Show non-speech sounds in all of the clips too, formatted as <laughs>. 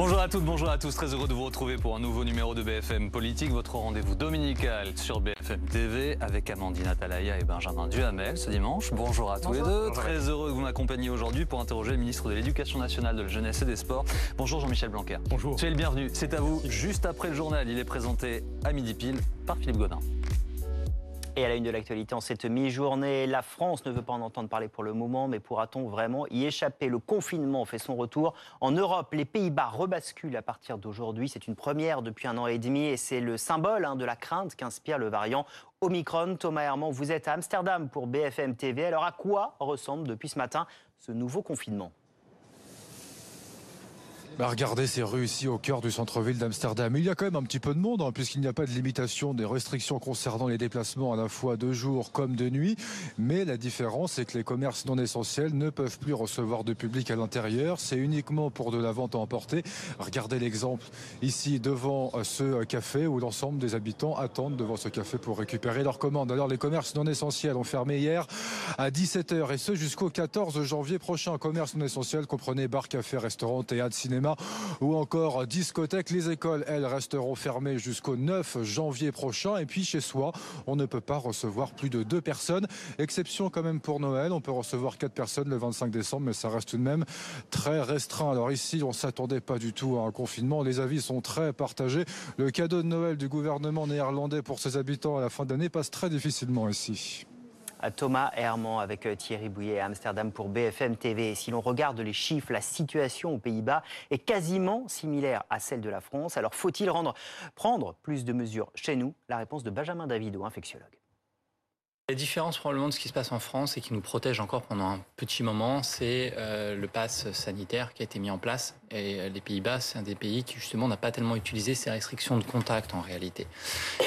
Bonjour à toutes, bonjour à tous. Très heureux de vous retrouver pour un nouveau numéro de BFM Politique, votre rendez-vous dominical sur BFM TV avec Amandine Atalaya et Benjamin Duhamel ce dimanche. Bonjour à tous les deux. Très heureux que vous m'accompagniez aujourd'hui pour interroger le ministre de l'Éducation nationale, de la jeunesse et des sports. Bonjour Jean-Michel Blanquer. Bonjour. Soyez le bienvenu. C'est à vous. Juste après le journal, il est présenté à midi pile par Philippe Godin. Et à la une de l'actualité en cette mi-journée, la France ne veut pas en entendre parler pour le moment, mais pourra-t-on vraiment y échapper? Le confinement fait son retour. En Europe, les Pays-Bas rebasculent à partir d'aujourd'hui. C'est une première depuis un an et demi et c'est le symbole hein, de la crainte qu'inspire le variant Omicron. Thomas Herman, vous êtes à Amsterdam pour BFM TV. Alors à quoi ressemble depuis ce matin ce nouveau confinement? Bah, regardez ces rues ici au cœur du centre-ville d'Amsterdam. Il y a quand même un petit peu de monde, hein, puisqu'il n'y a pas de limitation des restrictions concernant les déplacements à la fois de jour comme de nuit. Mais la différence, c'est que les commerces non essentiels ne peuvent plus recevoir de public à l'intérieur. C'est uniquement pour de la vente à emporter. Regardez l'exemple ici devant euh, ce café où l'ensemble des habitants attendent devant ce café pour récupérer leurs commandes. Alors les commerces non essentiels ont fermé hier à 17h et ce jusqu'au 14 janvier prochain. Commerces non essentiels comprenez bar, café, restaurant, théâtre, cinéma ou encore discothèque. Les écoles, elles, resteront fermées jusqu'au 9 janvier prochain. Et puis chez soi, on ne peut pas recevoir plus de deux personnes. Exception quand même pour Noël. On peut recevoir quatre personnes le 25 décembre, mais ça reste tout de même très restreint. Alors ici, on s'attendait pas du tout à un confinement. Les avis sont très partagés. Le cadeau de Noël du gouvernement néerlandais pour ses habitants à la fin d'année passe très difficilement ici. Thomas Herman avec euh, Thierry Bouillet à Amsterdam pour BFM TV. Si l'on regarde les chiffres, la situation aux Pays-Bas est quasiment similaire à celle de la France. Alors faut-il prendre plus de mesures chez nous? La réponse de Benjamin Davido, infectiologue. La différence probablement de ce qui se passe en France et qui nous protège encore pendant un petit moment, c'est euh, le pass sanitaire qui a été mis en place. Et euh, les Pays-Bas, c'est un des pays qui justement n'a pas tellement utilisé ces restrictions de contact en réalité.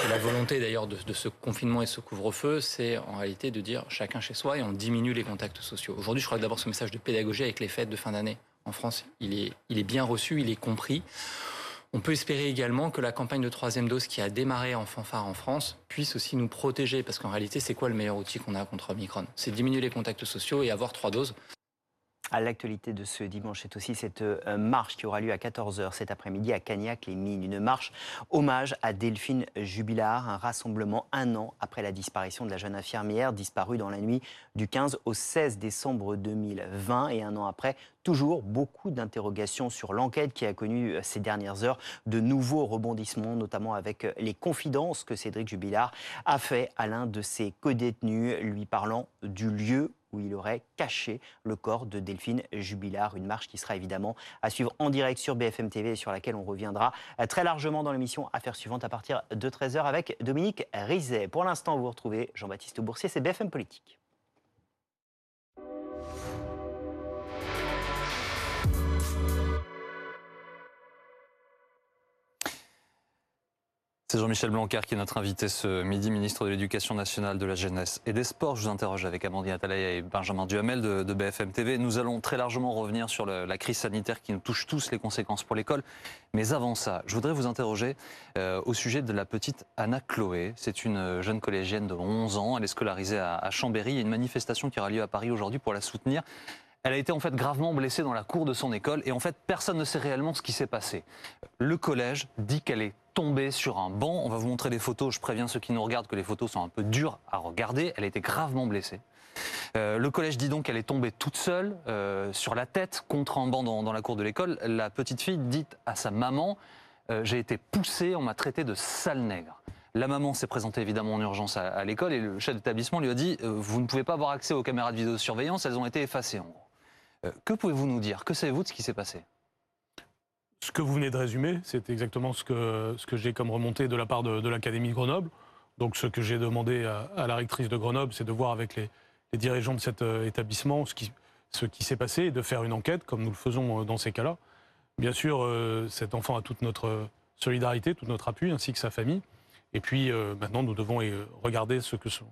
La volonté d'ailleurs de, ce confinement et ce couvre-feu, c'est en réalité de dire chacun chez soi et on diminue les contacts sociaux. Aujourd'hui, je crois que d'abord ce message de pédagogie avec les fêtes de fin d'année en France, il est bien reçu, il est compris. On peut espérer également que la campagne de troisième dose qui a démarré en fanfare en France puisse aussi nous protéger, parce qu'en réalité, c'est quoi le meilleur outil qu'on a contre Omicron? C'est diminuer les contacts sociaux et avoir trois doses. À l'actualité de ce dimanche, c'est aussi cette euh, marche qui aura lieu à 14h cet après-midi à Cagnac-les-Mines. Une marche hommage à Delphine Jubilard, un rassemblement un an après la disparition de la jeune infirmière disparue dans la nuit du 15 au 16 décembre 2020. Et un an après, toujours beaucoup d'interrogations sur l'enquête qui a connu euh, ces dernières heures de nouveaux rebondissements, notamment avec euh, les confidences que Cédric Jubilard a fait à l'un de ses co-détenus, lui parlant du lieu où il aurait caché le corps de Delphine Jubilard. Une marche qui sera évidemment à suivre en direct sur BFM TV et sur laquelle on reviendra très largement dans l'émission Affaires suivantes à partir de 13h avec Dominique Rizet. Pour l'instant, vous retrouvez Jean-Baptiste Boursier, c'est BFM Politique. C'est Jean-Michel Blanquer qui est notre invité ce midi, ministre de l'Éducation nationale, de la jeunesse et des sports. Je vous interroge avec Amandine Atalaya et Benjamin Duhamel de, BFM TV. Nous allons très largement revenir sur la crise sanitaire qui nous touche tous, les conséquences pour l'école. Mais avant ça, je voudrais vous interroger euh, au sujet de la petite Anna Chloé. C'est une jeune collégienne de 11 ans. Elle est scolarisée à, à Chambéry. Il y a une manifestation qui aura lieu à Paris aujourd'hui pour la soutenir. Elle a été en fait gravement blessée dans la cour de son école et en fait personne ne sait réellement ce qui s'est passé. Le collège dit qu'elle est tombée sur un banc. On va vous montrer des photos. Je préviens ceux qui nous regardent que les photos sont un peu dures à regarder. Elle a été gravement blessée. Euh, le collège dit donc qu'elle est tombée toute seule euh, sur la tête contre un banc dans, la cour de l'école. La petite fille dit à sa maman euh, J'ai été poussée, on m'a traité de sale nègre. La maman s'est présentée évidemment en urgence à, à l'école et le chef d'établissement lui a dit Vous ne pouvez pas avoir accès aux caméras de vidéosurveillance, elles ont été effacées en gros. Euh, que pouvez-vous nous dire? Que savez-vous de ce qui s'est passé? Ce que vous venez de résumer, c'est exactement ce que, ce que j'ai comme remontée de la part de, l'Académie de Grenoble. Donc ce que j'ai demandé à, la rectrice de Grenoble, c'est de voir avec les, dirigeants de cet euh, établissement ce qui, ce qui s'est passé et de faire une enquête, comme nous le faisons euh, dans ces cas-là. Bien sûr, cet enfant a toute notre solidarité, tout notre appui, ainsi que sa famille. Et puis maintenant, nous devons regarder ce que sont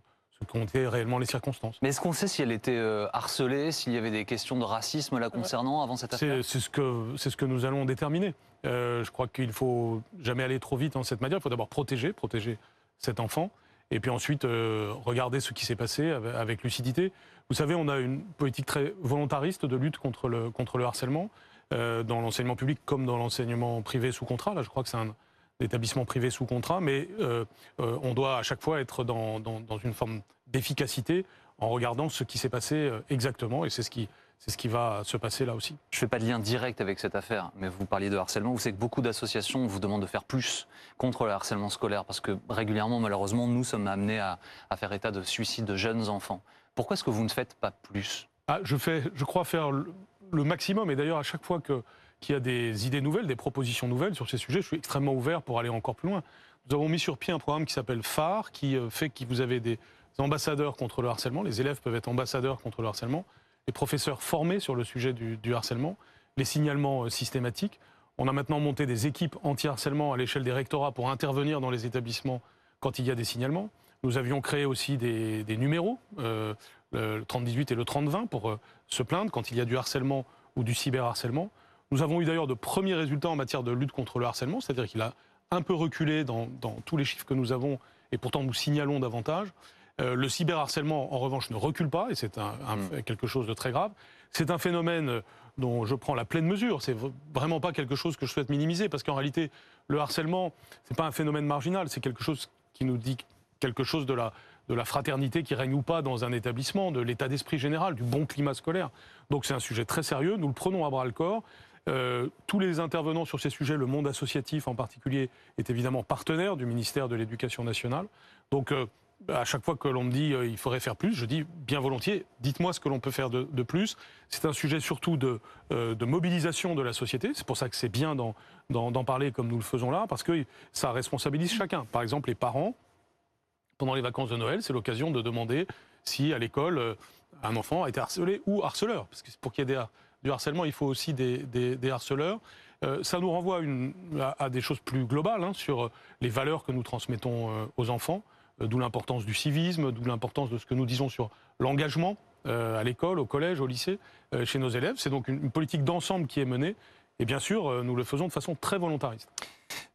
compter réellement les circonstances. Mais est-ce qu'on sait si elle était euh, harcelée, s'il y avait des questions de racisme la concernant avant cette affaire? C'est ce, que, ce que nous allons déterminer. Euh, je crois qu'il faut jamais aller trop vite en cette matière. Il faut d'abord protéger, protéger cet enfant, et puis ensuite euh, regarder ce qui s'est passé avec, lucidité. Vous savez, on a une politique très volontariste de lutte contre le, contre le harcèlement. euh, dans l'enseignement public comme dans l'enseignement privé sous contrat. Là, je crois que c'est un établissement privé sous contrat, mais euh, euh, on doit à chaque fois être dans, dans- dans une forme d'efficacité en regardant ce qui s'est passé euh, exactement, et c'est ce qui, c'est ce qui va se passer là aussi. Je ne fais pas de lien direct avec cette affaire, mais vous parliez de harcèlement. Vous savez que beaucoup d'associations vous demandent de faire plus contre le harcèlement scolaire, parce que régulièrement, malheureusement, nous sommes amenés à, à faire état de suicides de jeunes enfants. Pourquoi est-ce que vous ne faites pas plus? Ah, je, fais, je crois faire le, le maximum, et d'ailleurs à chaque fois que- qu'il y a des idées nouvelles, des propositions nouvelles sur ces sujets, je suis extrêmement ouvert pour aller encore plus loin. Nous avons mis sur pied un programme qui s'appelle phare, qui euh, fait que vous avez des ambassadeurs contre le harcèlement, les élèves peuvent être ambassadeurs contre le harcèlement, les professeurs formés sur le sujet du, harcèlement, les signalements euh, systématiques. On a maintenant monté des équipes anti-harcèlement à l'échelle des rectorats pour intervenir dans les établissements quand il y a des signalements. Nous avions créé aussi des, des numéros, euh, le 3018 et le 3020, pour euh, se plaindre quand il y a du harcèlement ou du cyberharcèlement. Nous avons eu d'ailleurs de premiers résultats en matière de lutte contre le harcèlement, c'est-à-dire qu'il a un peu reculé dans, dans tous les chiffres que nous avons, et pourtant nous signalons davantage. Euh, le cyberharcèlement, en revanche, ne recule pas, et c'est un, un- quelque chose de très grave. C'est un phénomène dont je prends la pleine mesure. C'est vraiment pas quelque chose que je souhaite minimiser, parce qu'en réalité, le harcèlement, c'est pas un phénomène marginal, c'est quelque chose qui nous dit quelque chose de la, de la fraternité qui règne ou pas dans un établissement, de l'état d'esprit général, du bon climat scolaire. Donc c'est un sujet très sérieux, nous le prenons à bras le corps. Euh, tous les intervenants sur ces sujets, le monde associatif en particulier, est évidemment partenaire du ministère de l'Éducation nationale. Donc euh, à chaque fois que l'on me dit euh, il faudrait faire plus, je dis bien volontiers, dites-moi ce que l'on peut faire de, plus. C'est un sujet surtout de, euh, de mobilisation de la société. C'est pour ça que c'est bien d'en- parler comme nous le faisons là, parce que ça responsabilise chacun. Par exemple, les parents, pendant les vacances de Noël, c'est l'occasion de demander si à l'école un enfant a été harcelé ou harceleur. Parce que pour qu'il y ait des du harcèlement, il faut aussi des, harceleurs. Euh, ça nous renvoie à, des choses plus globales hein, sur euh, les valeurs que nous transmettons euh, aux enfants, d'où l'importance du civisme, d'où l'importance de ce que nous disons sur l'engagement à l'école, au collège, au lycée, chez nos élèves. C'est donc une, politique d'ensemble qui est menée. Et bien sûr, nous le faisons de façon très volontariste.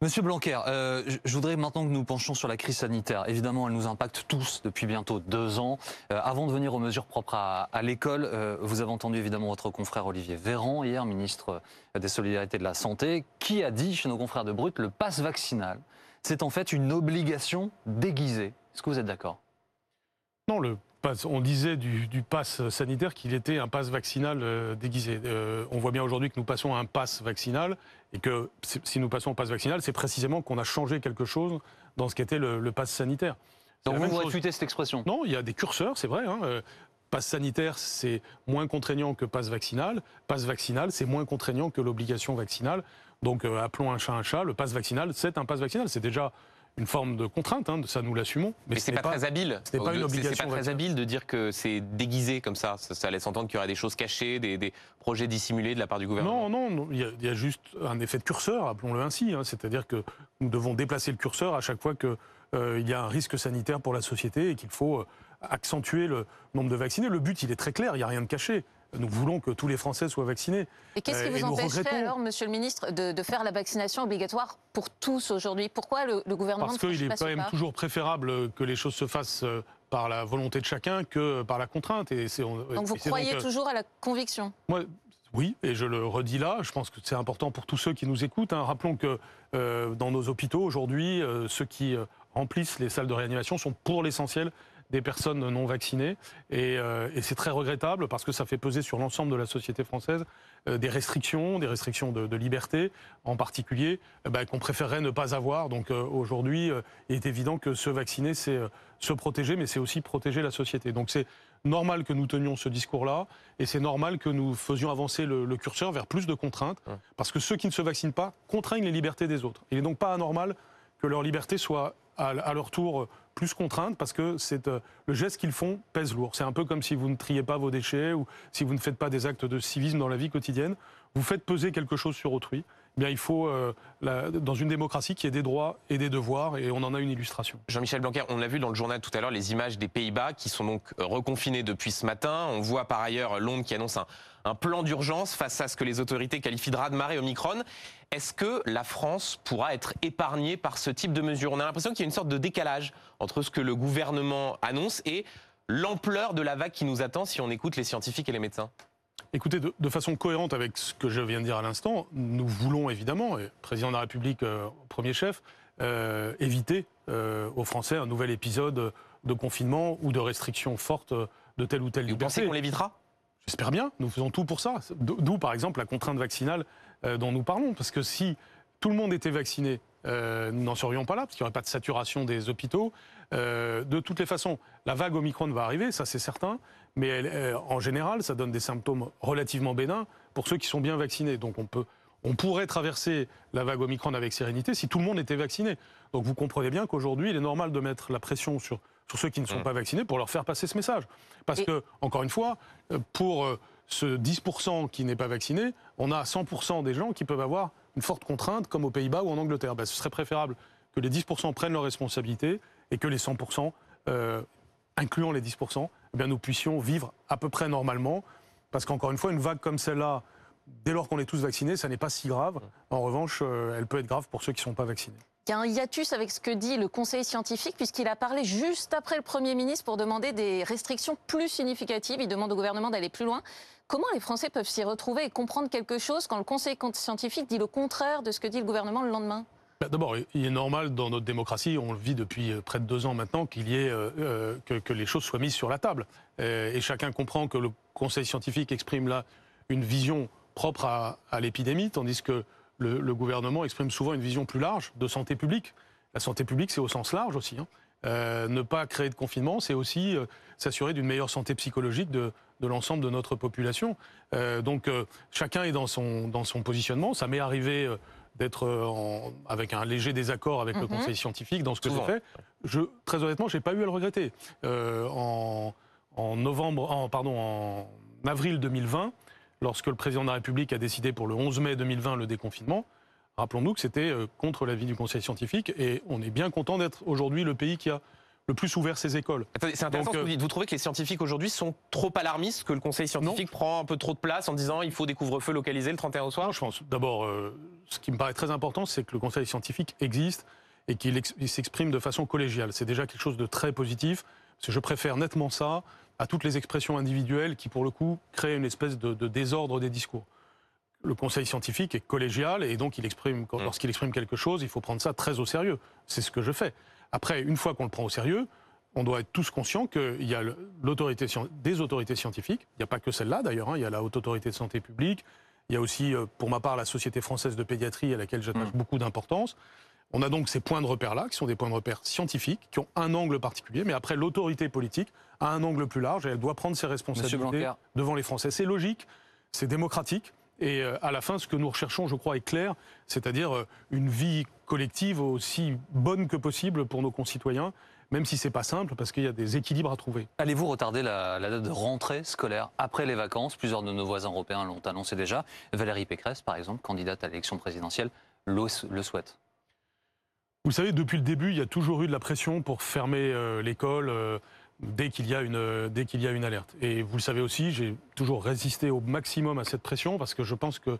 Monsieur Blanquer, euh, je- voudrais maintenant que nous penchions sur la crise sanitaire. Évidemment, elle nous impacte tous depuis bientôt deux ans. Euh, avant de venir aux mesures propres à, l'école, euh, vous avez entendu évidemment votre confrère Olivier Véran, hier ministre des Solidarités et de la Santé, qui a dit chez nos confrères de Brut, le passe vaccinal, c'est en fait une obligation déguisée. Est-ce que vous êtes d'accord? Non, le on disait du, du pass sanitaire qu'il était un pass vaccinal euh, déguisé. Euh, on voit bien aujourd'hui que nous passons à un pass vaccinal et que si nous passons au pass vaccinal, c'est précisément qu'on a changé quelque chose dans ce qu'était le, le pass sanitaire. Donc vous réfutez cette expression? Non, il y a des curseurs, c'est vrai. Hein. Euh, Passe sanitaire, c'est moins contraignant que passe vaccinal. Passe vaccinal, c'est moins contraignant que l'obligation vaccinale. Donc, euh, appelons un chat un chat. Le passe vaccinal, c'est un passe vaccinal. C'est déjà une forme de contrainte, hein, ça nous l'assumons. Mais ce c'est n'est pas, très habile. ce n'est pas une obligation pas très habile de dire que c'est déguisé comme ça. ça. ça laisse entendre qu'il y aurait des choses cachées, des, des projets dissimulés de la part du gouvernement. Non, non, il y, a, il y a juste un effet de curseur, appelons-le ainsi. hein. C'est-à-dire que nous devons déplacer le curseur à chaque fois qu'il il y a un risque sanitaire pour la société et qu'il faut euh, accentuer le nombre de vaccinés. Le but, il est très clair, il n'y a rien de caché. Nous voulons que tous les Français soient vaccinés. Et qu'est-ce qui Euh, vous nous empêcherait alors, Monsieur le Ministre, de, de faire la vaccination obligatoire pour tous aujourd'hui? Pourquoi le, le gouvernement Parce qu'il est quand même pas? toujours préférable que les choses se fassent euh, par la volonté de chacun que par la contrainte. Et c'est- on- Donc vous et croyez euh, toujours à la conviction? Moi, oui, et je le redis là, je pense que c'est important pour tous ceux qui nous écoutent. hein. Rappelons que euh, dans nos hôpitaux aujourd'hui, euh, ceux qui euh, remplissent les salles de réanimation sont pour l'essentiel des personnes non vaccinées. Et, euh, et c'est très regrettable parce que ça fait peser sur l'ensemble de la société française euh, des restrictions, des restrictions de, de liberté en particulier, eh ben, qu'on préférerait ne pas avoir. Donc euh, aujourd'hui, euh, il est évident que se vacciner, c'est euh, se protéger, mais c'est aussi protéger la société. Donc c'est normal que nous tenions ce discours-là, et c'est normal que nous faisions avancer le, le curseur vers plus de contraintes, parce que ceux qui ne se vaccinent pas contraignent les libertés des autres. Il n'est donc pas anormal que leur liberté soit à, à leur tour euh, plus contrainte, parce que c'est euh, le geste qu'ils font pèse lourd. C'est un peu comme si vous ne triez pas vos déchets ou si vous ne faites pas des actes de civisme dans la vie quotidienne. Vous faites peser quelque chose sur autrui. Eh bien, il faut, euh, dans une démocratie, qu'il y ait des droits et des devoirs, et on en a une illustration. Jean-Michel Blanquer, on l'a vu dans le journal tout à l'heure, les images des Pays-Bas qui sont donc reconfinés depuis ce matin. On voit par ailleurs Londres qui annonce un, un plan d'urgence face à ce que les autorités qualifient de raz-de-marée Omicron. Est-ce que la France pourra être épargnée par ce type de mesures? On a l'impression qu'il y a une sorte de décalage entre ce que le gouvernement annonce et l'ampleur de la vague qui nous attend si on écoute les scientifiques et les médecins. Écoutez, de, de façon cohérente avec ce que je viens de dire à l'instant, nous voulons évidemment, et président de la République, euh, premier chef, euh, éviter euh, aux Français un nouvel épisode de confinement ou de restrictions fortes de telle ou telle Et vous pensez liberté. qu'on l'évitera? J'espère bien, nous faisons tout pour ça. D'où, par exemple, la contrainte vaccinale euh, dont nous parlons. Parce que si tout le monde était vacciné, euh, nous n'en serions pas là, parce qu'il n'y aurait pas de saturation des hôpitaux. Euh, de toutes les façons, la vague Omicron va arriver, ça c'est certain, mais en général, ça donne des symptômes relativement bénins pour ceux qui sont bien vaccinés. Donc on, peut, on pourrait traverser la vague Omicron avec sérénité si tout le monde était vacciné. Donc vous comprenez bien qu'aujourd'hui, il est normal de mettre la pression sur, sur ceux qui ne sont Mm. pas vaccinés pour leur faire passer ce message. Parce Et- que, encore une fois, euh, pour euh, ce 10% qui n'est pas vacciné, on a 100% des gens qui peuvent avoir une forte contrainte, comme aux Pays-Bas ou en Angleterre. Ben, ce serait préférable que les 10% prennent leurs responsabilités et que les 100%, euh, incluant les 10%, eh bien, nous puissions vivre à peu près normalement. Parce qu'encore une fois, une vague comme celle-là, dès lors qu'on est tous vaccinés, ça n'est pas si grave. En revanche, elle peut être grave pour ceux qui ne sont pas vaccinés. Il y a un hiatus avec ce que dit le Conseil scientifique, puisqu'il a parlé juste après le Premier ministre pour demander des restrictions plus significatives. Il demande au gouvernement d'aller plus loin. Comment les Français peuvent s'y retrouver et comprendre quelque chose quand le Conseil scientifique dit le contraire de ce que dit le gouvernement le lendemain? Ben, D'abord, il est normal dans notre démocratie, on le vit depuis euh, près de deux ans maintenant, qu'il y ait euh, euh, que, les choses soient mises sur la table. Et chacun comprend que le Conseil scientifique exprime là une vision propre à, à l'épidémie, tandis que le, le gouvernement exprime souvent une vision plus large de santé publique. La santé publique, c'est au sens large aussi. hein. Euh, ne pas créer de confinement, c'est aussi euh, s'assurer d'une meilleure santé psychologique de, de l'ensemble de notre population. Euh, donc chacun est dans son, dans son positionnement. Ça m'est arrivé d'être avec un léger désaccord avec le Mhm. Conseil scientifique dans ce que j'ai fait. Je, très honnêtement, j'ai pas eu à le regretter. En, en novembre, en, pardon, en avril 2020, lorsque le président de la République a décidé pour le 11 mai 2020 le déconfinement, rappelons-nous que c'était euh, contre l'avis du Conseil scientifique et on est bien content d'être aujourd'hui le pays qui a le plus ouvert ses écoles. Attendez, c'est intéressant Donc, ce que vous euh, dites. Vous trouvez que les scientifiques aujourd'hui sont trop alarmistes, que le Conseil scientifique prend un peu trop de place en disant il faut des couvre-feux localisés le 31 au soir? Non, je pense. D'abord, euh, ce qui me paraît très important, c'est que le Conseil scientifique existe et qu'il ex- il s'exprime de façon collégiale. C'est déjà quelque chose de très positif. Parce que je préfère nettement ça à toutes les expressions individuelles qui, pour le coup, créent une espèce de, de désordre des discours. Le Conseil scientifique est collégial et donc il exprime, quand- Mm. lorsqu'il exprime quelque chose, il faut prendre ça très au sérieux. C'est ce que je fais. Après, une fois qu'on le prend au sérieux, on doit être tous conscients qu'il y a l'autorité, des autorités scientifiques. Il n'y a pas que celle-là d'ailleurs. hein. Il y a la Haute Autorité de Santé Publique. Il y a aussi, euh, pour ma part, la Société française de pédiatrie à laquelle j'attache Mm. beaucoup d'importance. On a donc ces points de repère-là, qui sont des points de repère scientifiques, qui ont un angle particulier, mais après, l'autorité politique a un angle plus large et elle doit prendre ses responsabilités devant les Français. C'est logique, c'est démocratique, et euh, à la fin, ce que nous recherchons, je crois, est clair, c'est-à-dire euh, une vie collective aussi bonne que possible pour nos concitoyens, même si c'est pas simple, parce qu'il y a des équilibres à trouver. Allez-vous retarder la, la date de rentrée scolaire après les vacances? Plusieurs de nos voisins européens l'ont annoncé déjà. Valérie Pécresse, par exemple, candidate à l'élection présidentielle, le, le souhaite. Vous savez, depuis le début, il y a toujours eu de la pression pour fermer euh, l'école euh, dès qu'il y a une euh, dès qu'il y a une alerte. Et vous le savez aussi, j'ai toujours résisté au maximum à cette pression parce que je pense que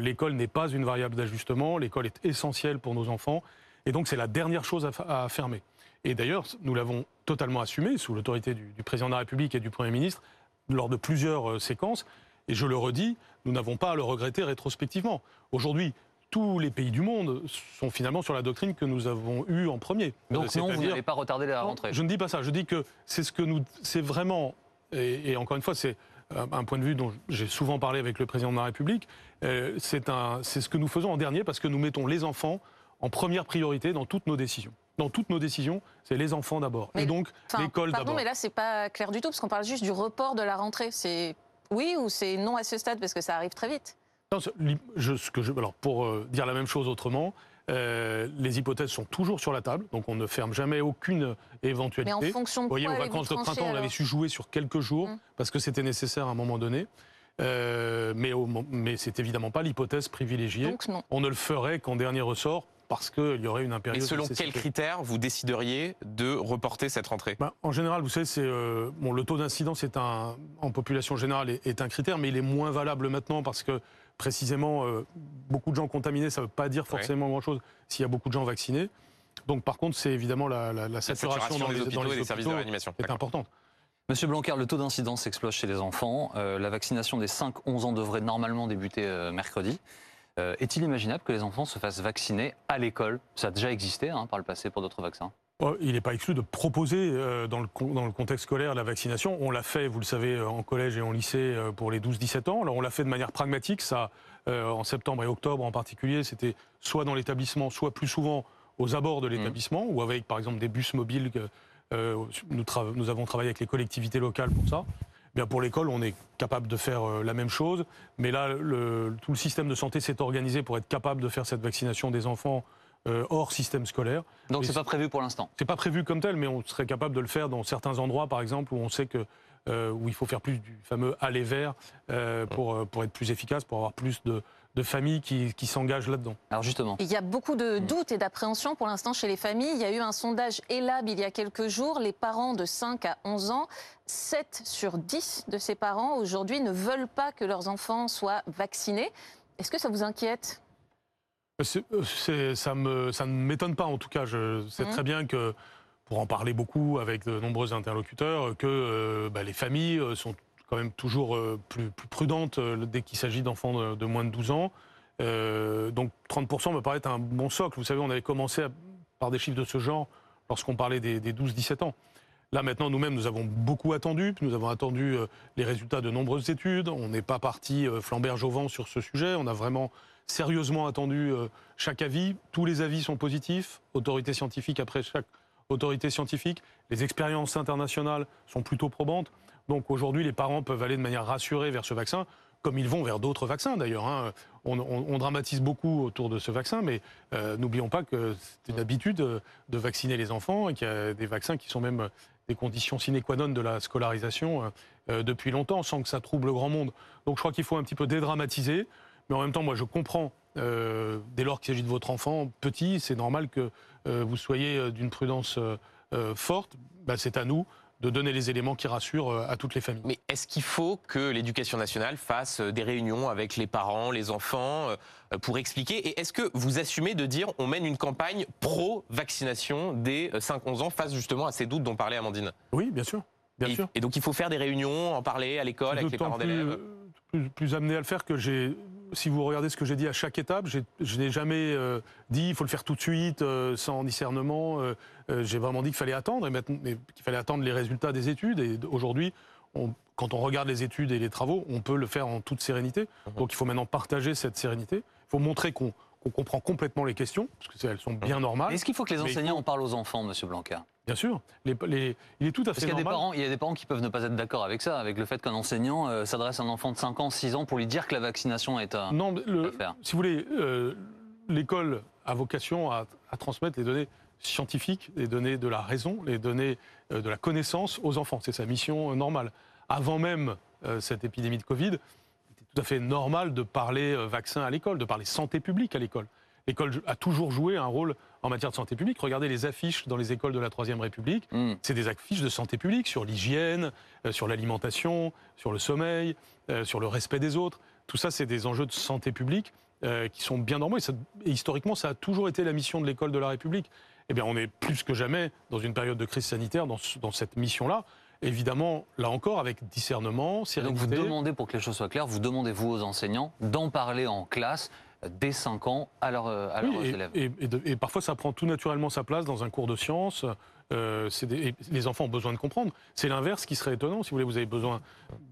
l'école n'est pas une variable d'ajustement. L'école est essentielle pour nos enfants, et donc c'est la dernière chose à, fermer. Et d'ailleurs, nous l'avons totalement assumé sous l'autorité du, du président de la République et du Premier ministre lors de plusieurs séquences. Et je le redis, nous n'avons pas à le regretter rétrospectivement. Aujourd'hui, tous les pays du monde sont finalement sur la doctrine que nous avons eue en premier. Donc non, vous n'avez pas retardé la non, rentrée. Je ne dis pas ça. Je dis que c'est ce que nous, c'est vraiment, et, et encore une fois, c'est euh, un point de vue dont j'ai souvent parlé avec le président de la République. euh, c'est un, c'est ce que nous faisons en dernier parce que nous mettons les enfants en première priorité dans toutes nos décisions. Dans toutes nos décisions, c'est les enfants d'abord. Mais, Et donc l'école Pardon, d'abord. mais là, c'est pas clair du tout, parce qu'on parle juste du report de la rentrée. C'est oui ou c'est non à ce stade, parce que ça arrive très vite Non, ce- l'hy- je- ce que je- alors pour euh, dire la même chose autrement, euh, les hypothèses sont toujours sur la table, donc on ne ferme jamais aucune Mais éventualité. en fonction de Vous voyez, quoi aux vacances de printemps, on avait su jouer sur quelques jours Mm. parce que c'était nécessaire à un moment donné. Euh, mais au mais c'est évidemment pas l'hypothèse privilégiée. Donc non. On ne le ferait qu'en dernier ressort parce qu'il y aurait une Et impérieuse selon nécessité. quels critères vous décideriez de reporter cette rentrée? Ben, en général, vous savez, c'est euh, bon, le taux d'incidence est un, en population générale est, est un critère, mais il est moins valable maintenant parce que précisément euh, beaucoup de gens contaminés, ça ne veut pas dire forcément grand-chose s'il y a beaucoup de gens vaccinés. Donc, par contre, c'est évidemment la, la- la La saturation, dans les, hôpitaux dans les et des services de hôpitaux réanimation. est importante. Monsieur Blanquer, le taux d'incidence explose chez les enfants. Euh, la vaccination des 5-11 ans devrait normalement débuter euh, mercredi. Euh, Est-il imaginable que les enfants se fassent vacciner à l'école? Ça a déjà existé hein, par le passé pour d'autres vaccins. Oh, Il n'est pas exclu de proposer euh, dans, le, con- dans le contexte scolaire la vaccination. On l'a fait, vous le savez, euh, en collège et en lycée euh, pour les 12-17 ans. Alors on l'a fait de manière pragmatique. Ça, en septembre et octobre en particulier, c'était soit dans l'établissement, soit plus souvent aux abords de l'établissement, ou avec par exemple des bus mobiles. que, euh, nous, avons travaillé avec les collectivités locales pour ça. Bien, pour l'école, on est capable de faire euh, la même chose. Mais là, le- tout le système de santé s'est organisé pour être capable de faire cette vaccination des enfants hors système scolaire. Donc c'est pas prévu pour l'instant. C'est pas prévu comme tel, mais on serait capable de le faire dans certains endroits, par exemple, où on sait que euh, où il faut faire plus du fameux aller vers euh, pour, euh, pour être plus efficace, pour avoir plus de, de familles qui, qui s'engagent là-dedans. Alors justement, Il y a beaucoup de doutes et d'appréhension pour l'instant chez les familles. Il y a eu un sondage ELAB il y a quelques jours. Les parents de 5 à 11 ans, 7 sur 10 de ces parents aujourd'hui ne veulent pas que leurs enfants soient vaccinés. Est-ce que ça vous inquiète? Euh, ça, me, ça ne m'étonne pas, en tout cas. Je sais Mhm. très bien que, pour en parler beaucoup avec de nombreux interlocuteurs, que euh, bah, les familles euh, sont quand même toujours plus, plus prudentes dès qu'il s'agit d'enfants de, de moins de 12 ans. Euh, donc 30% me paraît être un bon socle. Vous savez, on avait commencé à- par des chiffres de ce genre lorsqu'on parlait des, des 12-17 ans. Là, maintenant, nous-mêmes, nous avons beaucoup attendu. Nous avons attendu euh, les résultats de nombreuses études. On n'est pas parti euh, flamberge au vent sur ce sujet. On a vraiment sérieusement attendu euh, chaque avis. Tous les avis sont positifs. Autorité scientifique après chaque autorité scientifique. Les expériences internationales sont plutôt probantes. Donc aujourd'hui, les parents peuvent aller de manière rassurée vers ce vaccin, comme ils vont vers d'autres vaccins d'ailleurs. hein. On, dramatise beaucoup autour de ce vaccin, mais n'oublions pas que c'est une habitude de vacciner les enfants et qu'il y a des vaccins qui sont même des conditions sine qua non de la scolarisation euh, euh, depuis longtemps, sans que ça trouble grand monde. Donc je crois qu'il faut un petit peu dédramatiser, mais en même temps, moi je comprends, euh, dès lors qu'il s'agit de votre enfant petit, c'est normal que vous soyez d'une prudence forte. Bah, c'est à nous de donner les éléments qui rassurent euh, à toutes les familles. Mais est-ce qu'il faut que l'éducation nationale fasse euh, des réunions avec les parents, les enfants, euh, pour expliquer Et est-ce que vous assumez de dire on mène une campagne pro-vaccination des euh, 5-11 ans face justement à ces doutes dont parlait Amandine? Oui, bien sûr. Bien et, sûr. et donc il faut faire des réunions, en parler à l'école avec les parents d'élèves? plus, plus amené à le faire que j'ai, si vous regardez ce que j'ai dit à chaque étape, je n'ai jamais euh, dit il faut le faire tout de suite, euh, sans discernement. euh, j'ai vraiment dit qu'il fallait attendre, et qu'il fallait attendre les résultats des études. Et aujourd'hui, quand on regarde les études et les travaux, on peut le faire en toute sérénité. Donc il faut maintenant partager cette sérénité. Il faut montrer qu'on qu'on comprend complètement les questions, parce que c'est- elles sont bien normales. est-ce qu'il faut que les il enseignants faut- en parlent aux enfants, Monsieur Blanquer? Bien sûr. Les- les- il est tout à Parce fait qu'il y, a des normal. parents- il y a des parents qui peuvent ne pas être d'accord avec ça, avec le fait qu'un enseignant euh, s'adresse à un enfant de 5 ans, 6 ans pour lui dire que la vaccination est un. Non, le- à faire. si vous voulez, euh, l'école a vocation à, à transmettre les données scientifiques, les données de la raison, les données euh, de la connaissance aux enfants. C'est sa mission euh, normale. Avant même euh, cette épidémie de Covid, tout à fait normal de parler euh, vaccin à l'école, de parler santé publique à l'école. L'école a toujours joué un rôle en matière de santé publique. Regardez les affiches dans les écoles de la Troisième République. Hmm. C'est des affiches de santé publique sur l'hygiène, euh, sur l'alimentation, sur le sommeil, euh, sur le respect des autres. Tout ça, c'est des enjeux de santé publique euh, qui sont bien normaux. Et, ça- et historiquement, ça a toujours été la mission de l'école de la République. Eh bien, on est plus que jamais dans une période de crise sanitaire dans cette mission-là. Évidemment, là encore, avec discernement, donc vous demandez, pour que les choses soient claires, vous demandez, vous aux enseignants, d'en parler en classe dès 5 ans à, leurs, euh, à Oui, leurs et, élèves. et- et de- et parfois, ça prend tout naturellement sa place dans un cours de sciences. Euh, des- les enfants ont besoin de comprendre. C'est l'inverse qui serait étonnant. Si vous voulez, vous avez besoin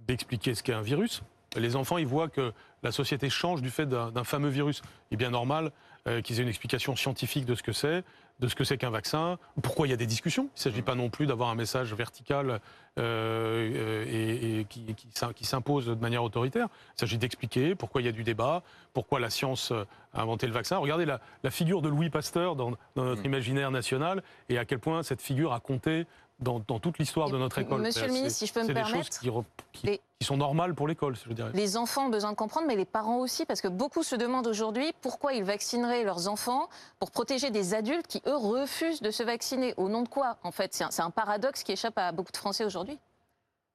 d'expliquer ce qu'est un virus. Les enfants, ils voient que la société change du fait d'un d'un fameux virus. Il est bien normal euh, qu'ils aient une explication scientifique de ce que c'est, de ce que c'est qu'un vaccin, pourquoi il y a des discussions. Il ne s'agit pas non plus d'avoir un message vertical euh, euh, et, et qui, qui s'im- qui s'impose de manière autoritaire. Il s'agit d'expliquer pourquoi il y a du débat, pourquoi la science a inventé le vaccin. Regardez la, la figure de Louis Pasteur dans, dans notre Mm. imaginaire national et à quel point cette figure a compté dans, dans toute l'histoire de notre école. Monsieur le ministre, si je peux me c'est des choses permettre, qui, re- qui- les- qui sont normales pour l'école, je dirais. Les enfants ont besoin de comprendre, mais les parents aussi, parce que beaucoup se demandent aujourd'hui pourquoi ils vaccineraient leurs enfants pour protéger des adultes qui, eux, refusent de se vacciner. Au nom de quoi, en fait? C'est un, paradoxe qui échappe à beaucoup de Français aujourd'hui.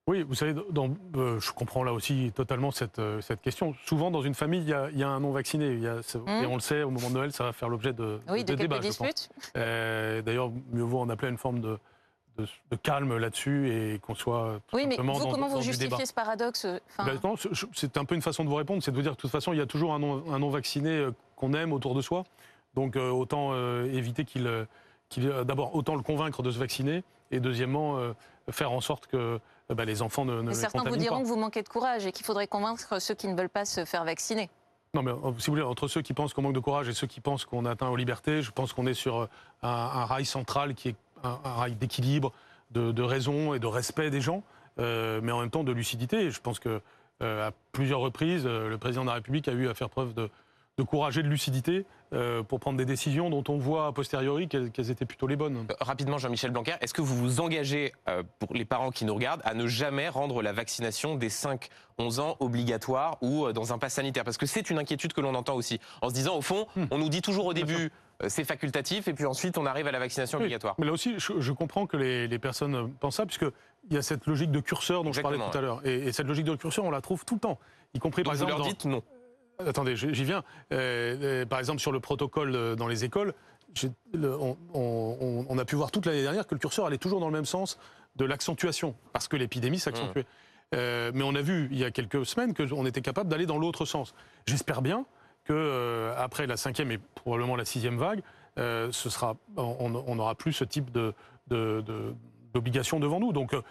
Oui, vous savez, dans- euh, je comprends là aussi totalement cette, euh, cette question. Souvent, dans une famille, il y a, il y a un non-vacciné. C'est- Et on le sait, au moment de Noël, ça va faire l'objet de, Oui, de, de quelques débats. Euh, D'ailleurs, mieux vaut en appeler une forme de, de- de calme là-dessus et qu'on soit tout Oui, mais simplement vous, dans, comment dans vous justifiez ce paradoxe enfin, Ben, c'est- un peu une façon de vous répondre, c'est de vous dire que de toute façon, il y a toujours un non- un non-vacciné euh, qu'on aime autour de soi. Donc euh, autant euh, éviter qu'il... euh, euh, D'abord, autant le convaincre de se vacciner et deuxièmement, euh, faire en sorte que euh, ben, les enfants ne, ne mais certains vous diront pas. que vous manquez de courage et qu'il faudrait convaincre ceux qui ne veulent pas se faire vacciner. Non, mais euh, si vous voulez, entre ceux qui pensent qu'on manque de courage et ceux qui pensent qu'on atteint aux libertés, je pense qu'on est sur euh, un, un rail central qui est un, un rail d'équilibre, de, de raison et de respect des gens, euh, mais en même temps de lucidité. Et je pense que euh, à plusieurs reprises, euh, le président de la République a eu à faire preuve de, de courage et de lucidité pour prendre des décisions dont on voit a posteriori qu'elles étaient plutôt les bonnes. Rapidement, Jean-Michel Blanquer, est-ce que vous vous engagez, pour les parents qui nous regardent, à ne jamais rendre la vaccination des 5-11 ans obligatoire ou dans un pass sanitaire? Parce que c'est une inquiétude que l'on entend aussi, en se disant, au fond, Hmm. on nous dit toujours au début, c'est facultatif, et puis ensuite on arrive à la vaccination Oui, obligatoire. Mais là aussi, je, je comprends que les, les personnes euh, pensent ça, puisqu'il y a cette logique de curseur dont je parlais tout à l'heure. Et, et cette logique de curseur, on la trouve tout le temps, y compris Donc par vous exemple. leur dans- dites non. Attendez, j'y viens. Euh, euh, par exemple, sur le protocole euh, dans les écoles, le- on, on- on a pu voir toute l'année dernière que le curseur allait toujours dans le même sens de l'accentuation, parce que l'épidémie s'accentuait. Euh, mais on a vu il y a quelques semaines qu'on était capable d'aller dans l'autre sens. J'espère bien que euh, après la cinquième et probablement la sixième vague, euh, ce sera, on n'aura plus ce type de, de- de- d'obligation devant nous. Donc, euh,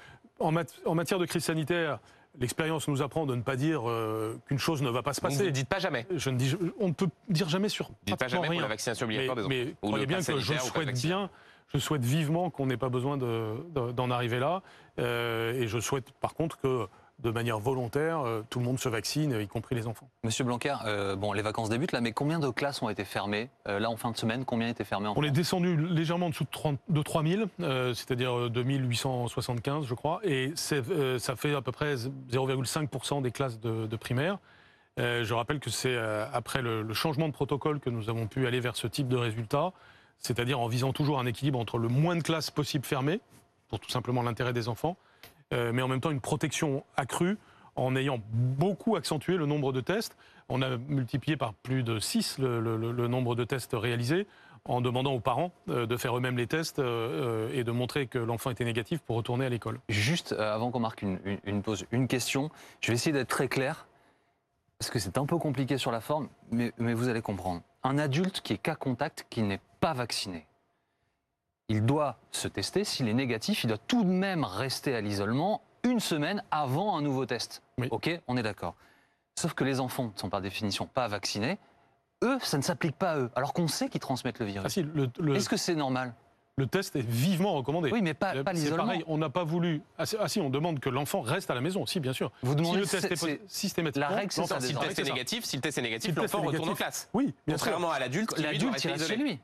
en, mat- en matière de crise sanitaire, l'expérience nous apprend de ne pas dire euh, qu'une chose ne va pas se Donc vous passer. ne dites pas jamais. Je ne dis, on ne peut dire jamais sur dites pas jamais pour rien. la vaccination Mais, obligatoire des enfants. mais croyez bien que je souhaite bien, je souhaite vivement qu'on n'ait pas besoin de- de- d'en arriver là. Euh, et je souhaite par contre que, de manière volontaire, euh, tout le monde se vaccine, y compris les enfants. Monsieur Blanquer, euh, bon, les vacances débutent là, mais combien de classes ont été fermées Euh, Là, en fin de semaine, combien étaient fermées en On est descendu légèrement en dessous de, 30 de 3000, euh, c'est-à-dire euh, 2875, je crois, et euh, ça fait à peu près 0,5% des classes de, de primaire. Euh, je rappelle que c'est euh, après le, le changement de protocole que nous avons pu aller vers ce type de résultat, c'est-à-dire en visant toujours un équilibre entre le moins de classes possible fermées, pour tout simplement l'intérêt des enfants, mais en même temps une protection accrue en ayant beaucoup accentué le nombre de tests. On a multiplié par plus de 6 le, nombre de tests réalisés en demandant aux parents euh, de faire eux-mêmes les tests euh, euh, et de montrer que l'enfant était négatif pour retourner à l'école. Juste euh, avant qu'on marque une pause, une question. Je vais essayer d'être très clair, parce que c'est un peu compliqué sur la forme, mais, mais vous allez comprendre. Un adulte qui est cas contact, qui n'est pas vacciné, il doit se tester. S'il est négatif, il doit tout de même rester à l'isolement une semaine avant un nouveau test. Oui. Ok, on est d'accord. Sauf que les enfants ne sont par définition pas vaccinés. Eux, ça ne s'applique pas à eux, alors qu'on sait qu'ils transmettent le virus. Ah si, le, le- Est-ce que c'est normal? le test est vivement recommandé. Oui, mais pas, Euh, pas c'est l'isolement. pareil, on n'a pas voulu. Ah, ah si, on demande que l'enfant reste à la maison. Si, bien sûr. Vous Si demandez le test c'est- est, systématiquement. la règle, c'est ça, Si le test est négatif, si le test est négatif, Si l'enfant retourne en classe. Oui, bien sûr. Contrairement à l'adulte L'adulte, reste isolé. chez lui.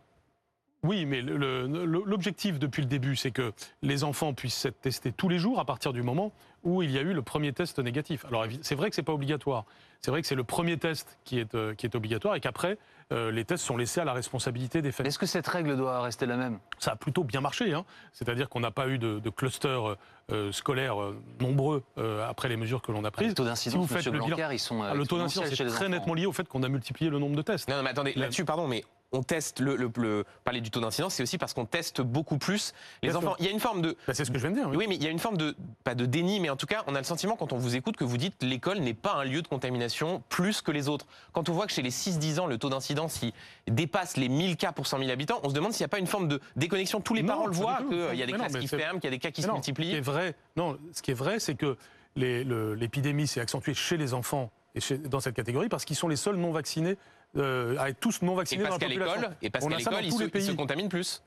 Oui, mais l'objectif depuis le début, c'est que les enfants puissent être testés tous les jours à partir du moment où il y a eu le premier test négatif. Alors c'est vrai que c'est pas obligatoire. C'est vrai que c'est le premier test qui est, euh, qui est obligatoire et qu'après, euh, les tests sont laissés à la responsabilité des familles. Est-ce que cette règle doit rester la même? Ça a plutôt bien marché. Hein. C'est-à-dire qu'on n'a pas eu de, de clusters euh, scolaires euh, nombreux euh, après les mesures que l'on a Les prises. taux Si d'incidence, vous faites monsieur le bilan- Blanquer, ils sont euh, Ah, le taux d'incidence est les très enfants. nettement lié au fait qu'on a multiplié le nombre de tests. Non, non, mais attendez, là-dessus, pardon, mais on teste le, le- le- parler du taux d'incidence, c'est aussi parce qu'on teste beaucoup plus les Bien enfants. sûr. Il y a une forme de, Bah, c'est ce que je viens de dire. oui. oui, mais il y a une forme de, pas de déni, mais en tout cas, on a le sentiment quand on vous écoute que vous dites l'école n'est pas un lieu de contamination plus que les autres. Quand on voit que chez les 6-10 ans, le taux d'incidence il dépasse les 1000 cas pour 100 000 habitants, on se demande s'il n'y a pas une forme de déconnexion. Tous les Non, parents le voient, qu'il y a des non, classes mais qui ferment, qu'il y a des cas qui Mais se non, Ce qui multiplient. est vrai, non, ce qui est vrai, c'est que l'épidémie s'est accentuée chez les enfants et chez- dans cette catégorie parce qu'ils sont les seuls non vaccinés, euh, à être tous non Et vaccinés dans parce la qu'à population. l'école, et parce On qu'à a ça dans l'école, ils, ils se contaminent plus.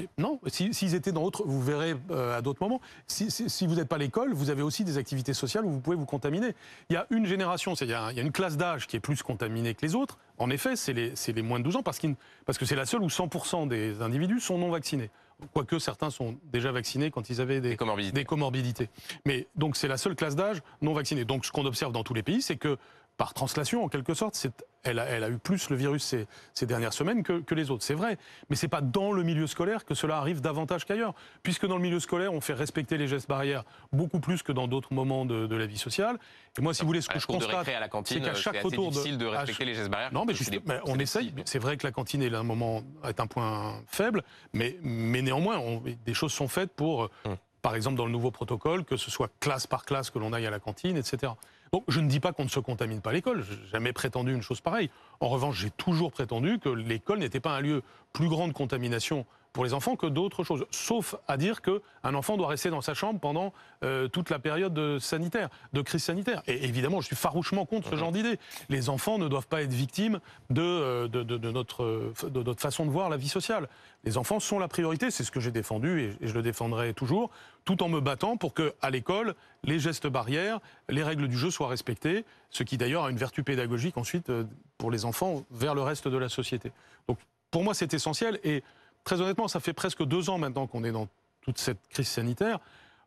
Mais Non, si- s'ils étaient dans autre, vous verrez euh, à d'autres moments. Si, vous n'êtes pas à l'école, vous avez aussi des activités sociales où vous pouvez vous contaminer. Il y a une génération, il y, a il y a une classe d'âge qui est plus contaminée que les autres. En effet, c'est les, moins de 12 ans parce, que c'est la seule où 100% des individus sont non vaccinés. Quoique certains sont déjà vaccinés quand ils avaient des, Des comorbidités. des comorbidités. Mais donc c'est la seule classe d'âge non vaccinée. Donc ce qu'on observe dans tous les pays, c'est que par translation, en quelque sorte, c'est elle a, elle a eu plus le virus ces, ces dernières semaines que, que les autres. C'est vrai. Mais c'est pas dans le milieu scolaire que cela arrive davantage qu'ailleurs. Puisque dans le milieu scolaire, on fait respecter les gestes barrières beaucoup plus que dans d'autres moments de, de la vie sociale. Et moi, si vous voulez, ce que je de constate, récré à la c'est cantine, qu'à c'est chaque assez retour de- difficile de à respecter les gestes barrières. non, mais juste, c'est des- mais on essaye. C'est vrai que la cantine est un moment est un point faible, mais, mais néanmoins, on- des choses sont faites pour, euh, Hum. par exemple, dans le nouveau protocole, que ce soit classe par classe que l'on aille à la cantine, etc. Donc, je ne dis pas qu'on ne se contamine pas l'école. Je n'ai jamais prétendu une chose pareille. En revanche, j'ai toujours prétendu que l'école n'était pas un lieu plus grand de contamination pour les enfants que d'autres choses. Sauf à dire qu'un enfant doit rester dans sa chambre pendant euh, toute la période de sanitaire, de crise sanitaire. Et évidemment, je suis farouchement contre ce genre d'idée. Les enfants ne doivent pas être victimes de, euh, de, de- de notre, euh, de notre façon de voir la vie sociale. Les enfants sont la priorité, c'est ce que j'ai défendu et, je le défendrai toujours, tout en me battant pour que, à l'école, les gestes barrières, les règles du jeu soient respectées, ce qui d'ailleurs a une vertu pédagogique ensuite euh, pour les enfants vers le reste de la société. Donc pour moi, c'est essentiel et très honnêtement, ça fait presque deux ans maintenant qu'on est dans toute cette crise sanitaire.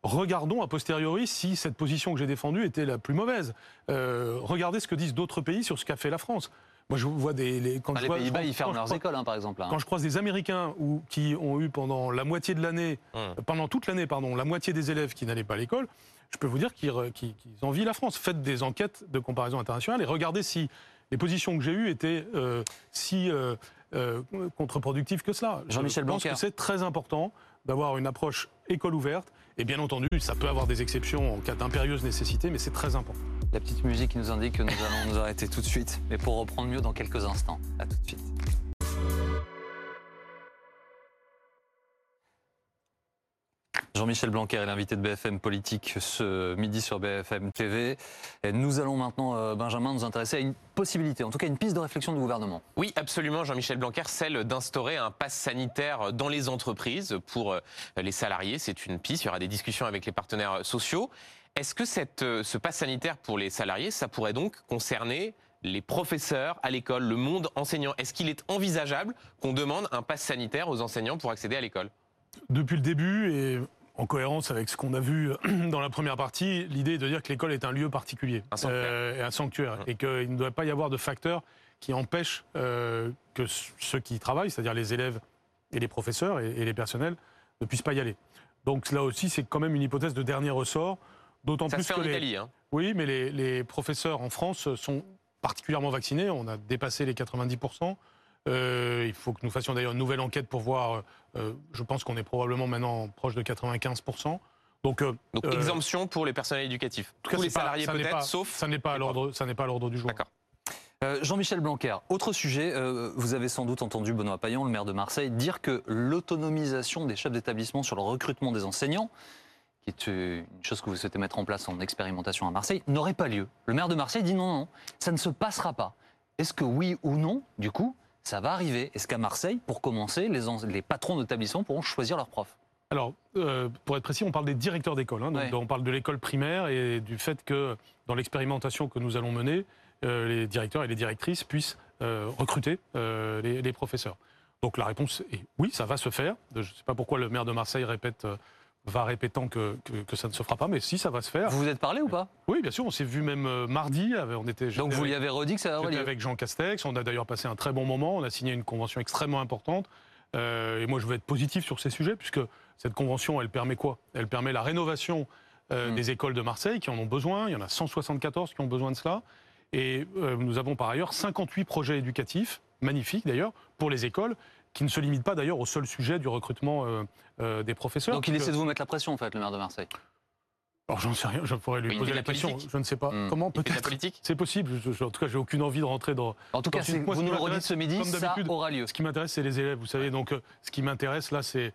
Regardons a posteriori si cette position que j'ai défendue était la plus mauvaise. Euh, regardez ce que disent d'autres pays sur ce qu'a fait la France. Moi, je vois des. les- quand je les vois- Pays-Bas, ils ferment leurs crois- écoles, hein, par exemple. là. quand je croise des Américains ou, qui ont eu pendant la moitié de l'année, Hum. euh, pendant toute l'année, pardon, la moitié des élèves qui n'allaient pas à l'école, je peux vous dire qu'ils re- qu'ils- qu'ils envient la France. Faites des enquêtes de comparaison internationale et regardez si les positions que j'ai eues étaient euh, si euh, euh, contre-productives que cela. Jean-Michel Je pense Blanquer. que c'est très important d'avoir une approche école ouverte. Et bien entendu, ça peut avoir des exceptions en cas d'impérieuse nécessité, mais c'est très important. La petite musique qui nous indique que nous allons nous arrêter tout de suite. Mais pour reprendre mieux dans quelques instants. À tout de suite. Jean-Michel Blanquer est l'invité de BFM Politique ce midi sur BFM TV. Et nous allons maintenant, euh, Benjamin, nous intéresser à une possibilité, en tout cas une piste de réflexion du gouvernement. Oui, absolument, Jean-Michel Blanquer, celle d'instaurer un pass sanitaire dans les entreprises pour euh, les salariés. C'est une piste, il y aura des discussions avec les partenaires sociaux. Est-ce que cette, euh, ce pass sanitaire pour les salariés, ça pourrait donc concerner les professeurs à l'école, le monde enseignant? Est-ce qu'il est envisageable qu'on demande un pass sanitaire aux enseignants pour accéder à l'école? Depuis le début, et en cohérence avec ce qu'on a vu <clears throat> dans la première partie, l'idée est de dire que l'école est un lieu particulier Un sanctuaire. euh, et un sanctuaire, Mmh. et qu'il ne doit pas y avoir de facteurs qui empêchent euh, que ceux qui y travaillent, c'est-à-dire les élèves et les professeurs et, et les personnels, ne puissent pas y aller. Donc là aussi, c'est quand même une hypothèse de dernier ressort, d'autant plus se fait que en les, Italie. Hein. oui, mais les, les professeurs en France sont particulièrement vaccinés. On a dépassé les 90%. Euh, il faut que nous fassions d'ailleurs une nouvelle enquête pour voir. euh, je pense qu'on est probablement maintenant proche de 95%. Donc, euh, Donc euh, exemption pour les personnels éducatifs. Tous les pas- salariés ça n'est peut-être, pas- sauf... ça n'est pas à l'ordre, ça n'est pas à l'ordre du jour. D'accord. Euh, Jean-Michel Blanquer, autre sujet, euh, vous avez sans doute entendu Benoît Payan, le maire de Marseille, dire que l'autonomisation des chefs d'établissement sur le recrutement des enseignants, qui est euh, une chose que vous souhaitez mettre en place en expérimentation à Marseille, n'aurait pas lieu. Le maire de Marseille dit non, non, ça ne se passera pas. Est-ce que oui ou non, du coup, ça va arriver Est-ce qu'à Marseille, pour commencer, les, les patrons d'établissement pourront choisir leurs profs Alors, euh, pour être précis, on parle des directeurs d'école. hein. Ouais. on parle de l'école primaire et du fait que dans l'expérimentation que nous allons mener, euh, les directeurs et les directrices puissent euh, recruter les, les professeurs. Donc la réponse est oui, ça va se faire. Je ne sais pas pourquoi le maire de Marseille répète, va répétant que, que- que ça ne se fera pas, mais si, ça va se faire. Vous vous êtes parlé ou pas? Oui, bien sûr, on s'est vu même euh, mardi. On était, Donc vous lui avez redit que ça avec Jean Castex, on a d'ailleurs passé un très bon moment, on a signé une convention extrêmement importante. Euh, et moi, je veux être positif sur ces sujets, puisque cette convention, elle permet quoi? Elle permet la rénovation euh, Mm. des écoles de Marseille qui en ont besoin. Il y en a 174 qui ont besoin de cela. Et nous avons par ailleurs 58 projets éducatifs, magnifiques d'ailleurs, pour les écoles, qui ne se limitent pas d'ailleurs au seul sujet du recrutement euh, euh, des professeurs. Donc il essaie de vous mettre la pression, en fait, le maire de Marseille. Alors j'en sais rien, je pourrais lui poser la la question, je ne sais pas. Mm. Comment de la peut-être politique C'est possible, Je- je- en tout cas, j'ai aucune envie de rentrer dans, En tout cas, moi, ce vous nous le redites ce midi, ça aura lieu. Ce qui m'intéresse, c'est les élèves, vous savez. Donc, euh, ce qui m'intéresse là, c'est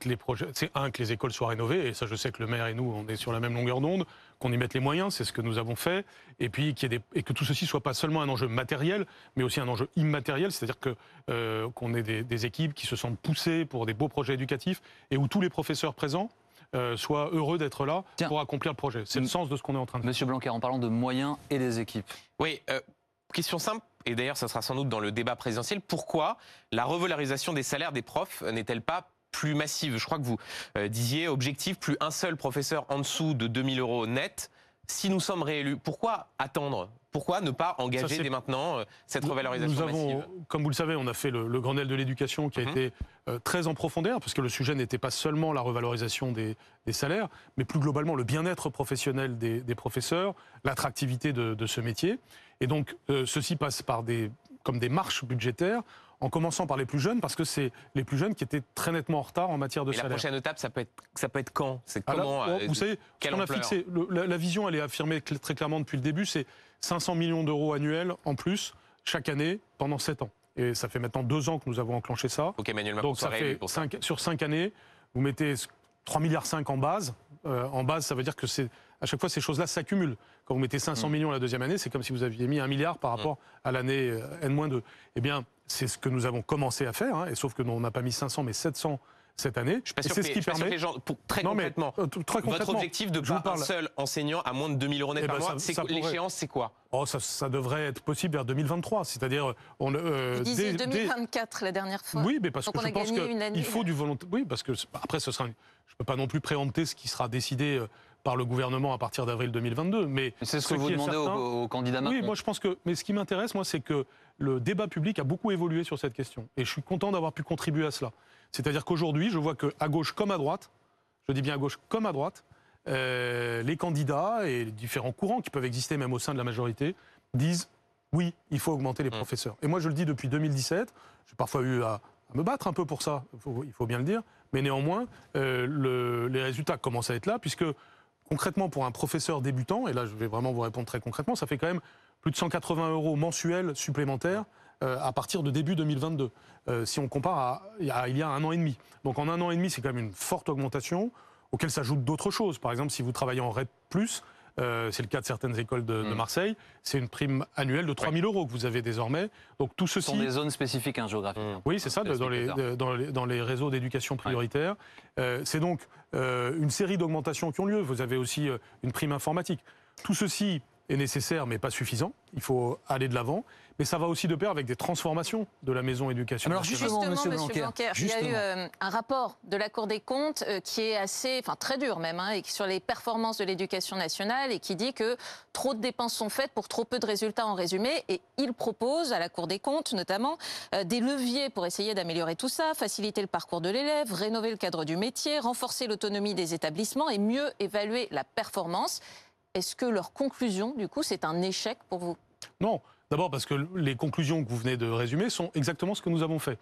que les projets, c'est un que les écoles soient rénovées, et ça, je sais que le maire et nous, on est sur la même longueur d'onde, qu'on y mette les moyens, c'est ce que nous avons fait, et puis qu'il y ait des- et que tout ceci soit pas seulement un enjeu matériel, mais aussi un enjeu immatériel, c'est-à-dire que euh, qu'on ait des, des équipes qui se sentent poussées pour des beaux projets éducatifs, et où tous les professeurs présents euh, soient heureux d'être là Tiens. pour accomplir le projet. C'est le sens de ce qu'on est en train de faire. Monsieur Blanquer, en parlant de moyens et des équipes. Oui, euh, question simple, et d'ailleurs ça sera sans doute dans le débat présidentiel, pourquoi la revalorisation des salaires des profs n'est-elle pas plus massive Je crois que vous euh, disiez, objectif, plus un seul professeur en dessous de 2000 euros net. Si nous sommes réélus, pourquoi attendre? Pourquoi ne pas engager dès maintenant euh, cette revalorisation Nous avons, massive? comme vous le savez, on a fait le, le Grenelle de l'éducation qui a Mhm. été euh, très en profondeur, parce que le sujet n'était pas seulement la revalorisation des, des salaires, mais plus globalement le bien-être professionnel des, des professeurs, l'attractivité de, de ce métier. Et donc, ceci passe par des, comme des marches budgétaires, en commençant par les plus jeunes, parce que c'est les plus jeunes qui étaient très nettement en retard en matière de Et la salaire. prochaine étape, ça peut être, ça peut être quand? C'est Ah comment euh, vous savez, ce qu'on a fixé, le- la, la vision, elle est affirmée très clairement depuis le début, c'est 500 millions d'euros annuels en plus chaque année pendant 7 ans. Et ça fait maintenant deux ans que nous avons enclenché ça. Faut qu'Emmanuel Macron Donc ça fait pour ça. cinq- sur 5 années, vous mettez 3 milliards 5 en base. Euh, en base, ça veut dire que c'est à chaque fois ces choses-là s'accumulent. Quand vous mettez 500 Mm. millions la deuxième année, c'est comme si vous aviez mis un milliard par rapport à l'année euh, N-2. Eh bien, c'est ce que nous avons commencé à faire, hein, et sauf que nous, on n'a pas mis 500 mais 700 cette année. Je suis pas sûr c'est que ce les- qui je suis pas sûr permet que les gens, pour- très Non, mais, concrètement, euh, votre objectif de pas un parle- seul enseignant à moins de 2000 euros net Eh par ben, mois, pourrait- l'échéance, c'est quoi? Oh, ça, ça devrait être possible vers 2023. C'est-à-dire, on, euh, Vous disiez dès- dès- 2024 la dernière fois. Oui, mais parce Donc que je a pense gagné une année, qu'il faut du volonté. Oui, parce que après, ce sera. une- Je ne peux pas non plus préempter ce qui sera décidé euh, par le gouvernement à partir d'avril 2022. Mais C'est ce que vous demandez certain- aux, aux candidats Macron. Oui, moi je pense que. Mais ce qui m'intéresse, moi, c'est que le débat public a beaucoup évolué sur cette question. Et je suis content d'avoir pu contribuer à cela. C'est-à-dire qu'aujourd'hui, je vois qu'à gauche comme à droite, je dis bien à gauche comme à droite, euh, les candidats et les différents courants qui peuvent exister même au sein de la majorité disent oui, il faut augmenter les Mmh. professeurs. Et moi, je le dis depuis 2017. J'ai parfois eu à, à me battre un peu pour ça, il faut, il faut bien le dire. Mais néanmoins, euh, le- les résultats commencent à être là, puisque concrètement, pour un professeur débutant, et là, je vais vraiment vous répondre très concrètement, ça fait quand même plus de 180 euros mensuels supplémentaires à partir de début 2022, euh, si on compare à, il y a- il y a un an et demi. Donc en un an et demi, c'est quand même une forte augmentation, auquel s'ajoutent d'autres choses. Par exemple, si vous travaillez en REP+, euh, c'est le cas de certaines écoles de, de Mm. Marseille, c'est une prime annuelle de 3 000 euros que vous avez désormais. Donc tout Ce ceci... sont des zones spécifiques hein, géographiques. Mmh. Oui, c'est ça, dans les, l'explique plus tard. dans, les, dans les réseaux d'éducation prioritaire. Euh, c'est donc euh, une série d'augmentations qui ont lieu. Vous avez aussi euh, une prime informatique. Tout ceci est nécessaire, mais pas suffisant. Il faut aller de l'avant. Mais ça va aussi de pair avec des transformations de la maison éducation. Alors, nationale. Justement, Justement, Monsieur Monsieur Blanquer, Blanquer, il y a eu euh, un rapport de la Cour des comptes euh, qui est assez, enfin très dur même, hein, et qui- sur les performances de l'éducation nationale et qui dit que trop de dépenses sont faites pour trop peu de résultats en résumé. Et il propose à la Cour des comptes notamment euh, des leviers pour essayer d'améliorer tout ça, faciliter le parcours de l'élève, rénover le cadre du métier, renforcer l'autonomie des établissements et mieux évaluer la performance. Est-ce que leur conclusion, du coup, c'est un échec pour vous? Non, d'abord parce que les conclusions que vous venez de résumer sont exactement ce que nous avons fait.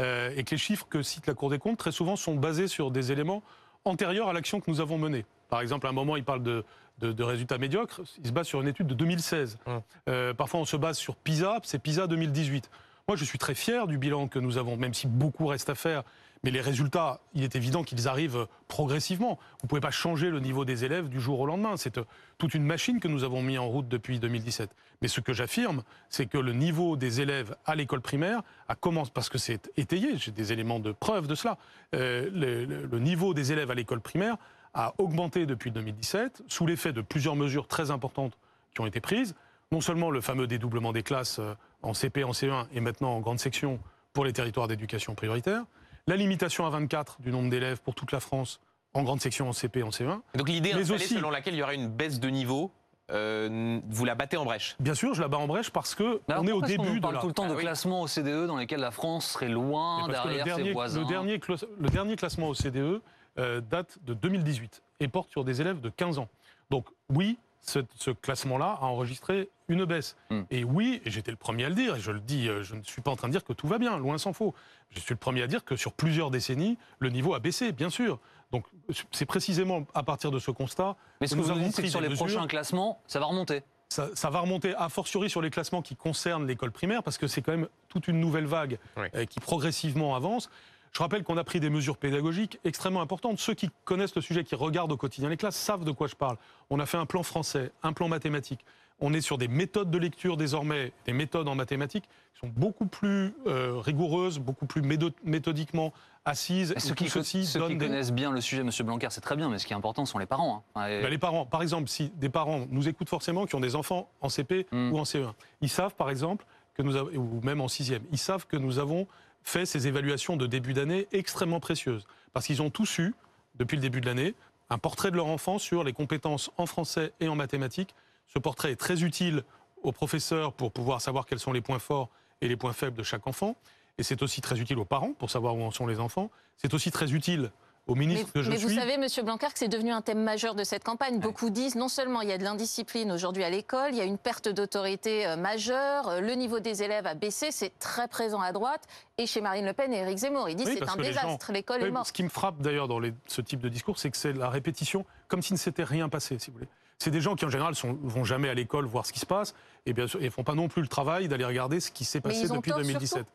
Euh, et que les chiffres que cite la Cour des comptes, très souvent, sont basés sur des éléments antérieurs à l'action que nous avons menée. Par exemple, à un moment, il parle de, de- de résultats médiocres, il se base sur une étude de 2016. Hum. Euh, parfois, on se base sur PISA, c'est PISA 2018. Moi, je suis très fier du bilan que nous avons, même si beaucoup reste à faire. Mais les résultats, il est évident qu'ils arrivent progressivement. Vous ne pouvez pas changer le niveau des élèves du jour au lendemain. C'est euh, toute une machine que nous avons mis en route depuis 2017. Mais ce que j'affirme, c'est que le niveau des élèves à l'école primaire a commencé, parce que c'est étayé, j'ai des éléments de preuve de cela, euh, le, le- niveau des élèves à l'école primaire a augmenté depuis 2017, sous l'effet de plusieurs mesures très importantes qui ont été prises. Non seulement le fameux dédoublement des classes euh, en CP, en CE1 et maintenant en grande section pour les territoires d'éducation prioritaire, la limitation à 24 du nombre d'élèves pour toute la France en grande section en CP, en CE1, Donc l'idée Mais installée aussi- selon laquelle il y aurait une baisse de niveau, euh, vous la battez en brèche? Bien sûr, je la bats en brèche parce que alors on est au début nous de parle la. tout le temps Ah de oui. classement OCDE dans lesquels la France serait loin derrière le ses dernier, voisins? le dernier, le dernier classement au CDE euh, date de 2018 et porte sur des élèves de 15 ans. Donc oui, ce, ce classement-là a enregistré une baisse. Hmm. Et oui, et j'étais le premier à le dire, et je le dis, euh, je ne suis pas en train de dire que tout va bien, loin s'en faut. Je suis le premier à dire que sur plusieurs décennies, le niveau a baissé, bien sûr. Donc c'est précisément à partir de ce constat Mais ce que que nous vous dites, c'est que pris sur les mesures. prochains classements, ça va remonter. ça, ça va remonter a fortiori sur les classements qui concernent l'école primaire, parce que c'est quand même toute une nouvelle vague Oui. euh, qui progressivement avance. Je rappelle qu'on a pris des mesures pédagogiques extrêmement importantes. Ceux qui connaissent le sujet, qui regardent au quotidien les classes, savent de quoi je parle. On a fait un plan français, un plan mathématique. On est sur des méthodes de lecture désormais, des méthodes en mathématiques qui sont beaucoup plus euh, rigoureuses, beaucoup plus méthodiquement assises. Et ceux qui, ceux qui des- connaissent bien le sujet, Monsieur Blanquer, c'est très bien, mais ce qui est important, ce sont les parents. hein. Bah, les parents, par exemple, si des parents nous écoutent forcément, qui ont des enfants en CP Mm. ou en CE1, ils savent par exemple que nous avons, ou même en sixième, ils savent que nous avons fait ces évaluations de début d'année extrêmement précieuses, parce qu'ils ont tous eu, depuis le début de l'année, un portrait de leur enfant sur les compétences en français et en mathématiques. Ce portrait est très utile aux professeurs pour pouvoir savoir quels sont les points forts et les points faibles de chaque enfant. Et c'est aussi très utile aux parents pour savoir où en sont les enfants. C'est aussi très utile au ministre mais, que je mais suis. vous savez, Monsieur Blanquer, que c'est devenu un thème majeur de cette campagne. Beaucoup disent non seulement il y a de l'indiscipline aujourd'hui à l'école, il y a une perte d'autorité euh, majeure, euh, le niveau des élèves a baissé, c'est très présent à droite, et chez Marine Le Pen et Éric Zemmour, ils disent Oui, c'est un désastre, l'école Oui, est morte. Ce qui me frappe d'ailleurs dans les- ce type de discours, c'est que c'est la répétition, comme s'il ne s'était rien passé, si vous voulez. C'est des gens qui en général ne vont jamais à l'école voir ce qui se passe, et bien sûr, ils font pas non plus le travail d'aller regarder ce qui s'est passé depuis tort, 2017. surtout.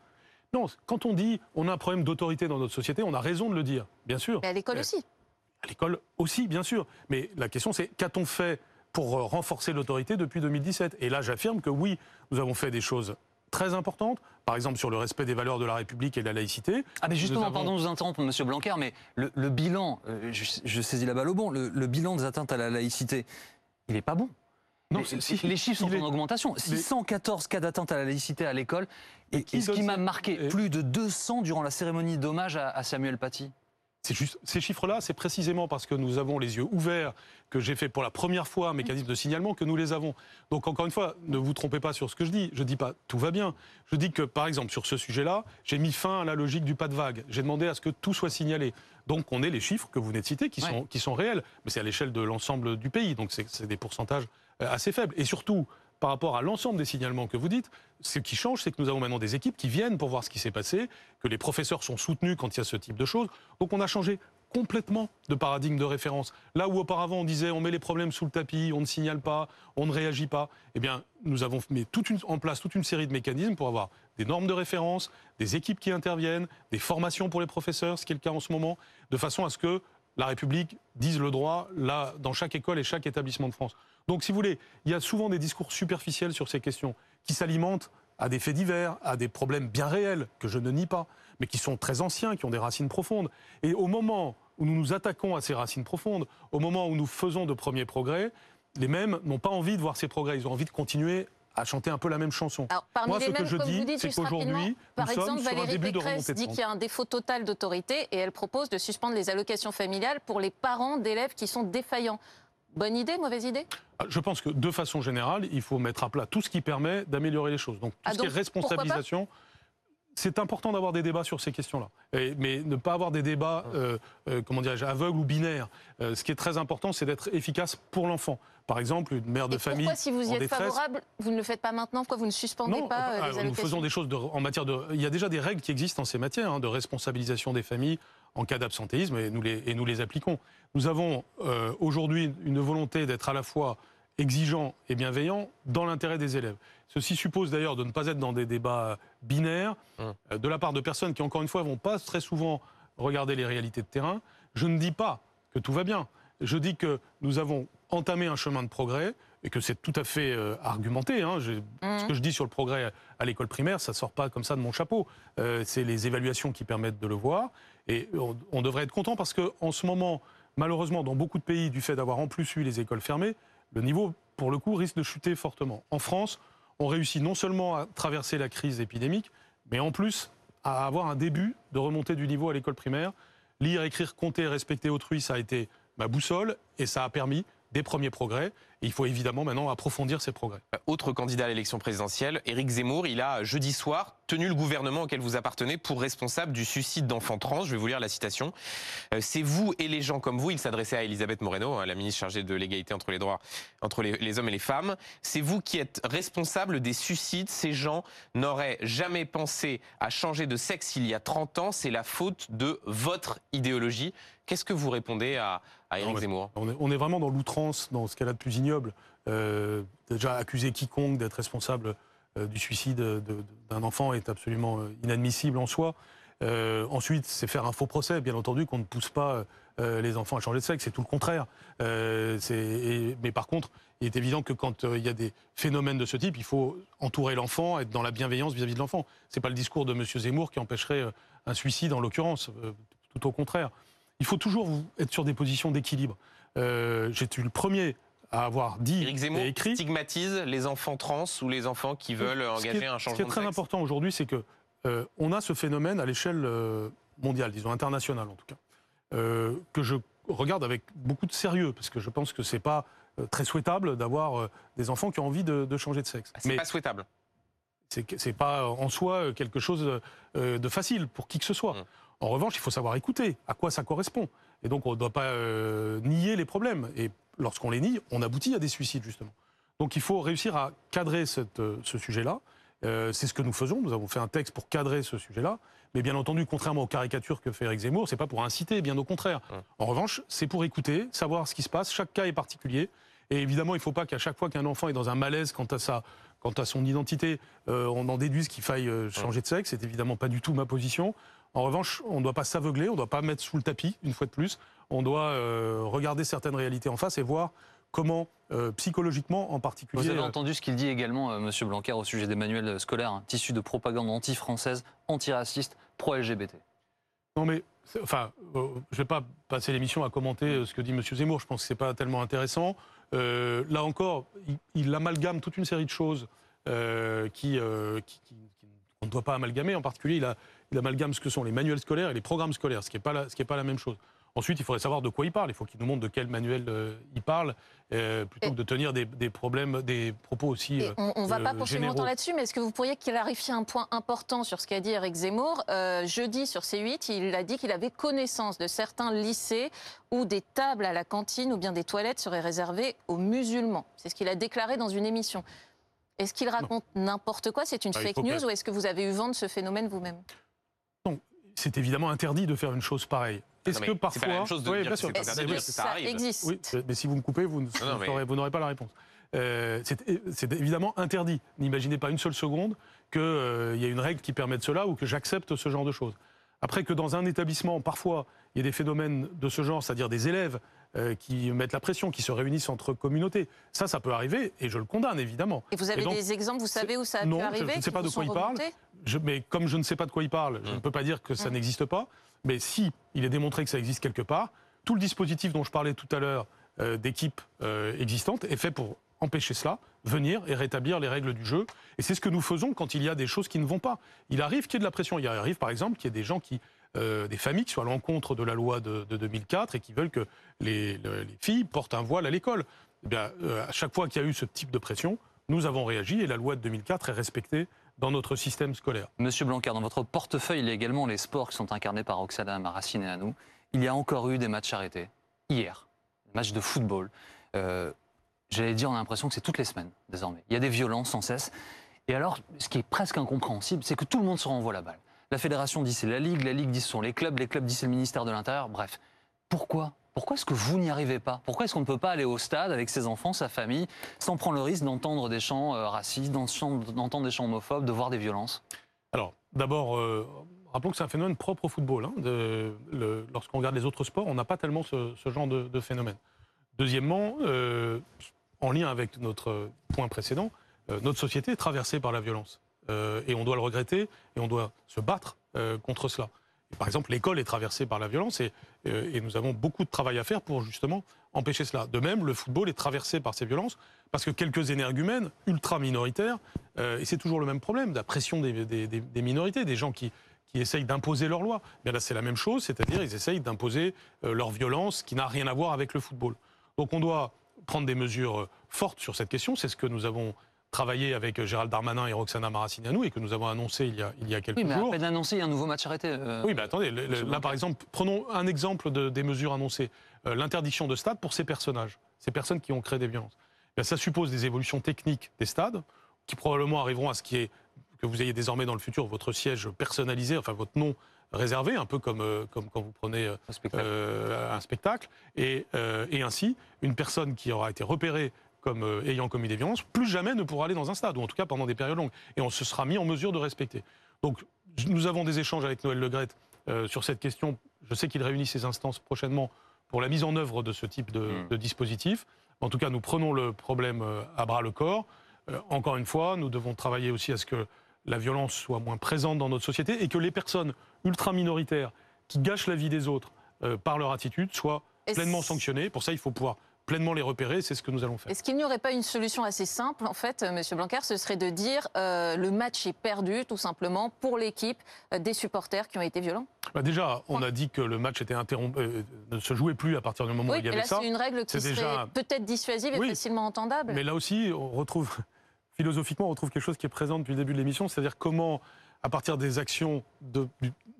Non, quand on dit on a un problème d'autorité dans notre société, on a raison de le dire, bien sûr. Mais à l'école Euh, aussi. À l'école aussi, bien sûr. Mais la question, c'est qu'a-t-on fait pour euh, renforcer l'autorité depuis 2017 Et là, j'affirme que oui, nous avons fait des choses très importantes, par exemple sur le respect des valeurs de la République et de la laïcité. Ah mais justement, avons- pardon de vous interrompre, Monsieur Blanquer, mais le, le bilan, euh, je, je saisis la balle au bon, le, le bilan des atteintes à la laïcité, il n'est pas bon. Non, les, c'est- si. les chiffres sont est- en augmentation. 614 cas d'atteinte à la laïcité à l'école. Et, ce qui m'a marqué, Et- plus de 200 durant la cérémonie d'hommage à, à Samuel Paty. Juste, ces chiffres-là, c'est précisément parce que nous avons les yeux ouverts, que j'ai fait pour la première fois un mécanisme de signalement, que nous les avons. Donc encore une fois, ne vous trompez pas sur ce que je dis. Je ne dis pas tout va bien. Je dis que, par exemple, sur ce sujet-là, j'ai mis fin à la logique du pas de vague. J'ai demandé à ce que tout soit signalé. Donc on ait les chiffres que vous venez de citer, qui, Ouais. sont, qui sont réels, mais c'est à l'échelle de l'ensemble du pays. Donc c'est des pourcentages assez faibles. Et surtout, par rapport à l'ensemble des signalements que vous dites, ce qui change, c'est que nous avons maintenant des équipes qui viennent pour voir ce qui s'est passé, que les professeurs sont soutenus quand il y a ce type de choses. Donc on a changé complètement de paradigme de référence. Là où auparavant on disait on met les problèmes sous le tapis, on ne signale pas, on ne réagit pas, eh bien nous avons mis en place toute une série de mécanismes pour avoir des normes de référence, des équipes qui interviennent, des formations pour les professeurs, ce qui est le cas en ce moment, de façon à ce que la République dise le droit là dans chaque école et chaque établissement de France. Donc si vous voulez, il y a souvent des discours superficiels sur ces questions qui s'alimentent à des faits divers, à des problèmes bien réels que je ne nie pas, mais qui sont très anciens, qui ont des racines profondes. Et au moment où nous nous attaquons à ces racines profondes, au moment où nous faisons de premiers progrès, les mêmes n'ont pas envie de voir ces progrès, ils ont envie de continuer à chanter un peu la même chanson. Alors, parmi Moi, les ce que je dis, c'est qu'aujourd'hui, par nous sommes exemple, sur un Valérie début Pécresse de dit qu'il y a un défaut total d'autorité et elle propose de suspendre les allocations familiales pour les parents d'élèves qui sont défaillants. Bonne idée, mauvaise idée? Ah, Je pense que de façon générale, il faut mettre à plat tout ce qui permet d'améliorer les choses. Donc tout Ah, ce qui est responsabilisation. C'est important d'avoir des débats sur ces questions-là, mais ne pas avoir des débats, euh, euh, comment dirais-je, aveugles ou binaires. Euh, ce qui est très important, c'est d'être efficace pour l'enfant. Par exemple, une mère de Et famille pourquoi, si vous y êtes détresse, favorable, vous ne le faites pas maintenant? Pourquoi vous ne suspendez non, pas euh, ah, les nous faisons des choses de- en matière de. Il y a déjà des règles qui existent en ces matières hein, de responsabilisation des familles en cas d'absentéisme et nous les, et nous les appliquons. Nous avons euh, aujourd'hui une volonté d'être à la fois exigeant et bienveillant dans l'intérêt des élèves. Ceci suppose d'ailleurs de ne pas être dans des débats binaires Hum. euh, de la part de personnes qui, encore une fois, vont pas très souvent regarder les réalités de terrain. Je ne dis pas que tout va bien. Je dis que nous avons entamé un chemin de progrès et que c'est tout à fait euh, argumenté. hein. Ce que je dis sur le progrès à l'école primaire, ça sort pas comme ça de mon chapeau. Euh, c'est les évaluations qui permettent de le voir. Et on, on devrait être content parce que en ce moment, malheureusement, dans beaucoup de pays, du fait d'avoir en plus eu les écoles fermées, le niveau, pour le coup, risque de chuter fortement. En France, on réussit non seulement à traverser la crise épidémique, mais en plus à avoir un début de remontée du niveau à l'école primaire. Lire, écrire, compter, respecter autrui, ça a été ma boussole et ça a permis des premiers progrès. Il faut évidemment maintenant approfondir ces progrès. Autre candidat à l'élection présidentielle, Éric Zemmour, il a jeudi soir tenu le gouvernement auquel vous appartenez pour responsable du suicide d'enfants trans. Je vais vous lire la citation. Euh, C'est vous et les gens comme vous, il s'adressait à Elisabeth Moreno, hein, la ministre chargée de l'égalité entre les droits entre les hommes et les femmes. C'est vous qui êtes responsable des suicides. Ces gens n'auraient jamais pensé à changer de sexe il y a 30 ans. C'est la faute de votre idéologie. Qu'est-ce que vous répondez à, à Éric Non, mais- Zemmour On est, on est vraiment dans l'outrance, dans ce qu'elle a de plus ignoble. Euh, déjà, accuser quiconque d'être responsable euh, du suicide de- de- d'un enfant est absolument euh, inadmissible en soi. Euh, ensuite, c'est faire un faux procès. Bien entendu qu'on ne pousse pas les enfants à changer de sexe, c'est tout le contraire. Et- mais par contre, il est évident que quand il y a des phénomènes de ce type, il faut entourer l'enfant, être dans la bienveillance vis-à-vis de l'enfant. C'est pas le discours de M. Zemmour qui empêcherait un suicide en l'occurrence, tout au contraire. Il faut toujours être sur des positions d'équilibre. Euh, J'étais le premier à avoir dit Éric Zemmour et écrit. stigmatise les enfants trans ou les enfants qui veulent Ce qui engager est- un Ce qui est changement très sexe important aujourd'hui, c'est que euh, on a ce phénomène à l'échelle euh, mondiale, disons internationale en tout cas, euh, que je regarde avec beaucoup de sérieux parce que je pense que c'est pas très souhaitable d'avoir des enfants qui ont envie de, de changer de sexe. Ah, C'est pas souhaitable. c'est pas en soi quelque chose de facile pour qui que ce soit. Mm. En revanche, il faut savoir écouter à quoi ça correspond. Et donc, on ne doit pas euh, nier les problèmes. Et lorsqu'on les nie, on aboutit à des suicides, justement. Donc, il faut réussir à cadrer cette, euh, ce sujet-là. Euh, c'est ce que nous faisons. Nous avons fait un texte pour cadrer ce sujet-là. Mais bien entendu, contrairement aux caricatures que fait Eric Zemmour, c'est pas pour inciter, bien au contraire. En revanche, c'est pour écouter, savoir ce qui se passe. Chaque cas est particulier. Et évidemment, il ne faut pas qu'à chaque fois qu'un enfant est dans un malaise quant à, sa, quant à son identité, euh, on en déduise qu'il faille changer de sexe. C'est évidemment pas du tout ma position. En revanche, on ne doit pas s'aveugler, on ne doit pas mettre sous le tapis, une fois de plus. On doit euh, regarder certaines réalités en face et voir comment, euh, psychologiquement en particulier. Vous avez euh, entendu ce qu'il dit également, euh, Monsieur Blanquer, au sujet des manuels scolaires, un tissu de propagande anti-française, anti-raciste, pro-LGBT. Non mais, enfin, euh, je vais pas passer l'émission à commenter ce que dit M. Zemmour. Je pense que c'est pas tellement intéressant. Là encore, il, il amalgame toute une série de choses qui, qui- qui- qui- qu'on ne doit pas amalgamer. En particulier, il, a- il amalgame ce que sont les manuels scolaires et les programmes scolaires, ce qui n'est pas, la- ce qui est pas la même chose. Ensuite, il faudrait savoir de quoi il parle. Il faut qu'il nous montre de quel manuel euh, il parle, euh, plutôt Et- que de tenir des, des problèmes, des propos aussi. Euh, on ne va euh, pas poursuivre généraux. longtemps là-dessus, mais est-ce que vous pourriez clarifier un point important sur ce qu'a dit Eric Zemmour? Jeudi, sur C8, il a dit qu'il avait connaissance de certains lycées où des tables à la cantine ou bien des toilettes seraient réservées aux musulmans. C'est ce qu'il a déclaré dans une émission. Est-ce qu'il raconte n'importe quoi? C'est une Ah, fake news ou est-ce que vous avez eu vent de ce phénomène vous-même? C'est évidemment interdit de faire une chose pareille. Est-ce mais que c'est parfois, pas la même chose de Oui, dire bien sûr. c'est Est-ce que ça ça arrive. existe Oui, mais si vous me coupez, vous, mais- n'aurez pas la réponse. Euh, c'est c'est évidemment interdit. N'imaginez pas une seule seconde qu'il y ait une règle qui permette cela ou que j'accepte ce genre de choses. Après que dans un établissement, parfois, il y a des phénomènes de ce genre, c'est-à-dire des élèves euh, qui mettent la pression, qui se réunissent entre communautés, ça, ça peut arriver et je le condamne évidemment. Et vous avez Et donc, des exemples, vous savez où ça a non, pu arriver je ne sais pas de quoi il parle. Je- mais comme je ne sais pas de quoi il parle, je ne peux pas dire que ça Mm. n'existe pas. Mais si il est démontré que ça existe quelque part, tout le dispositif dont je parlais tout à l'heure euh, d'équipes euh, existantes est fait pour empêcher cela, venir et rétablir les règles du jeu. Et c'est ce que nous faisons quand il y a des choses qui ne vont pas. Il arrive qu'il y ait de la pression. Il arrive par exemple qu'il y ait des gens qui, euh, des familles qui soient à l'encontre de la loi de, de 2004 et qui veulent que les, le- les filles portent un voile à l'école. Eh bien, euh, à chaque fois qu'il y a eu ce type de pression, nous avons réagi et la loi de 2004 est respectée dans notre système scolaire. Monsieur Blanquer, dans votre portefeuille, il y a également les sports qui sont incarnés par Roxana Maracine et à nous. Il y a encore eu des matchs arrêtés. Hier, des matchs de football. Euh, J'allais dire, on a l'impression que c'est toutes les semaines, désormais. Il y a des violences sans cesse. Et alors, ce qui est presque incompréhensible, c'est que tout le monde se renvoie la balle. La fédération dit c'est la Ligue, la Ligue dit ce sont les clubs, les clubs disent c'est le ministère de l'Intérieur. Bref, pourquoi? Pourquoi est-ce que vous n'y arrivez pas? Pourquoi est-ce qu'on ne peut pas aller au stade avec ses enfants, sa famille, sans prendre le risque d'entendre des chants euh, racistes, d'en- d'entendre des chants homophobes, de voir des violences? Alors, d'abord, euh, rappelons que c'est un phénomène propre au football. hein, Lorsqu'on regarde les autres sports, on n'a pas tellement ce, genre de, phénomène. Deuxièmement, euh, en lien avec notre point précédent, notre société est traversée par la violence. Euh, et on doit le regretter et on doit se battre euh, contre cela. Par exemple, l'école est traversée par la violence et, euh, et nous avons beaucoup de travail à faire pour justement empêcher cela. De même, le football est traversé par ces violences parce que quelques énergumènes ultra minoritaires, et c'est toujours le même problème, la pression des, minorités, des gens qui, qui essayent d'imposer leurs lois. Bien là, c'est la même chose, c'est-à-dire ils essayent d'imposer leur violence qui n'a rien à voir avec le football. Donc on doit prendre des mesures fortes sur cette question. C'est ce que nous avons travaillé avec euh, Gérald Darmanin et Roxana Maracineanu et que nous avons annoncé il y a, il y a quelques Oui, mais jours. peine annoncé, il y a un nouveau match arrêté. euh, Oui, mais attendez, le- le- Monsieur là par exemple, prenons un exemple de- des mesures annoncées. Euh, L'interdiction de stade pour ces personnages, ces personnes qui ont créé des violences. Ben, ça suppose des évolutions techniques des stades qui probablement arriveront à ce qui est que vous ayez désormais dans le futur votre siège personnalisé, enfin votre nom réservé, un peu comme, comme quand vous prenez spectacle. euh, un spectacle, et, euh, et ainsi, une personne qui aura été repérée comme euh, ayant commis des violences, plus jamais ne pourra aller dans un stade, ou en tout cas pendant des périodes longues. Et on se sera mis en mesure de respecter. Donc, nous avons des échanges avec Noël Legrette euh, sur cette question. Je sais qu'il réunit ses instances prochainement pour la mise en œuvre de ce type de, Mm. de dispositif. En tout cas, nous prenons le problème euh, à bras le corps. Euh, encore une fois, nous devons travailler aussi à ce que la violence soit moins présente dans notre société et que les personnes ultra minoritaires qui gâchent la vie des autres euh, par leur attitude soient pleinement sanctionnées. Pour ça, il faut pouvoir pleinement les repérer. C'est ce que nous allons faire. Est-ce qu'il n'y aurait pas une solution assez simple, en fait, euh, Monsieur Blanquer, ce serait de dire euh, le match est perdu, tout simplement, pour l'équipe euh, des supporters qui ont été violents? Bah déjà, on a dit que le match était interrompu, euh, ne se jouait plus à partir du moment Oui, où il y avait là, ça. c'est une règle qui serait déjà- peut-être dissuasive et Oui. facilement entendable. Mais là aussi, on retrouve, <laughs> philosophiquement, on retrouve quelque chose qui est présent depuis le début de l'émission, c'est-à-dire comment, à partir des actions de-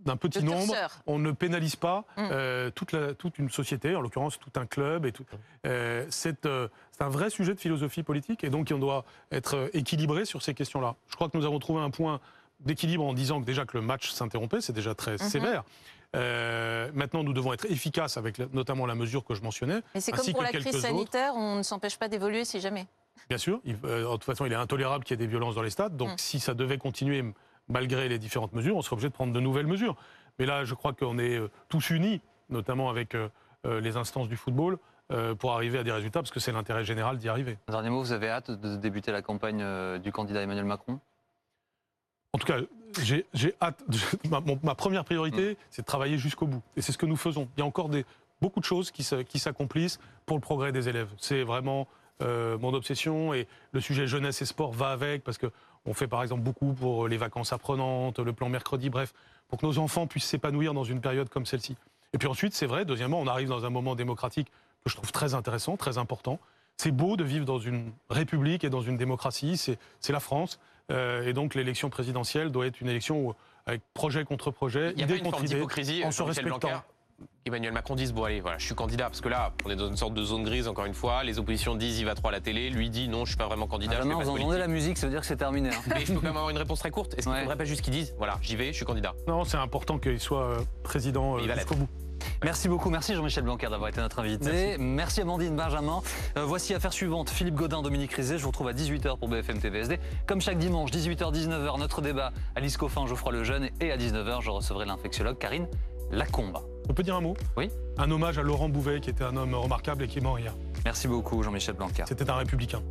d'un petit De nombre, on ne pénalise pas Mm. euh, toute, la- toute une société, en l'occurrence tout un club. Et tout, euh, c'est euh, c'est un vrai sujet de philosophie politique, et donc on doit être équilibré sur ces questions-là. Je crois que nous avons trouvé un point d'équilibre en disant que déjà que le match s'interrompait, c'est déjà très Mhm. sévère. Euh, maintenant, nous devons être efficaces avec la- notamment la mesure que je mentionnais. Mais c'est comme pour que la crise autres. sanitaire, on ne s'empêche pas d'évoluer si jamais. Bien sûr, il- euh, de toute façon, il est intolérable qu'il y ait des violences dans les stades. Donc, Mm. si ça devait continuer malgré les différentes mesures, on serait obligé de prendre de nouvelles mesures. Mais là, je crois qu'on est euh, tous unis, notamment avec euh, euh, les instances du football, pour arriver à des résultats, parce que c'est l'intérêt général d'y arriver. Dernier mot, vous avez hâte de débuter la campagne du candidat Emmanuel Macron? En tout cas, j'ai hâte. <laughs> ma, mon- ma première Mm. priorité, c'est de travailler jusqu'au bout. Et c'est ce que nous faisons. Il y a encore des, beaucoup de choses qui se- qui s'accomplissent pour le progrès des élèves. C'est vraiment euh, mon obsession. Et le sujet jeunesse et sport va avec, parce qu'on fait par exemple beaucoup pour les vacances apprenantes, le plan mercredi, bref, pour que nos enfants puissent s'épanouir dans une période comme celle-ci. Et puis ensuite, c'est vrai, deuxièmement, on arrive dans un moment démocratique que je trouve très intéressant, très important. C'est beau de vivre dans une république et dans une démocratie, c'est la France. Euh, et donc l'élection présidentielle doit être une élection où, avec projet contre projet, Il n'y a pas idée une contre forme idée, en euh, se respectant. Emmanuel Macron dise bon allez voilà je suis candidat parce que là on est dans une sorte de zone grise encore une fois les oppositions disent il va trop à la télé lui dit non je suis pas vraiment candidat pas vous de entendez la musique, ça veut dire que c'est terminé. hein. mais je peux quand même avoir une réponse très courte est-ce qu'il ne Ouais. faudrait pas juste qu'ils disent voilà j'y vais je suis candidat? Non, c'est important qu'il soit euh, président euh, Il va jusqu'au bout. Merci beaucoup, merci Jean-Michel Blanquer d'avoir été notre invité. Merci, Amandine Benjamin. Euh, voici affaire suivante, Philippe Godin, Dominique Rizet. Je vous retrouve à 18h pour BFM TVSD. Comme chaque dimanche, 18h-19h, notre débat. Alice Coffin, Geoffroy Lejeune. Et à 19h, je recevrai l'infectiologue Karine Lacombe. On peut dire un mot? Oui. Un hommage à Laurent Bouvet, qui était un homme remarquable et qui est mort hier. Merci beaucoup, Jean-Michel Blanquer. C'était un républicain.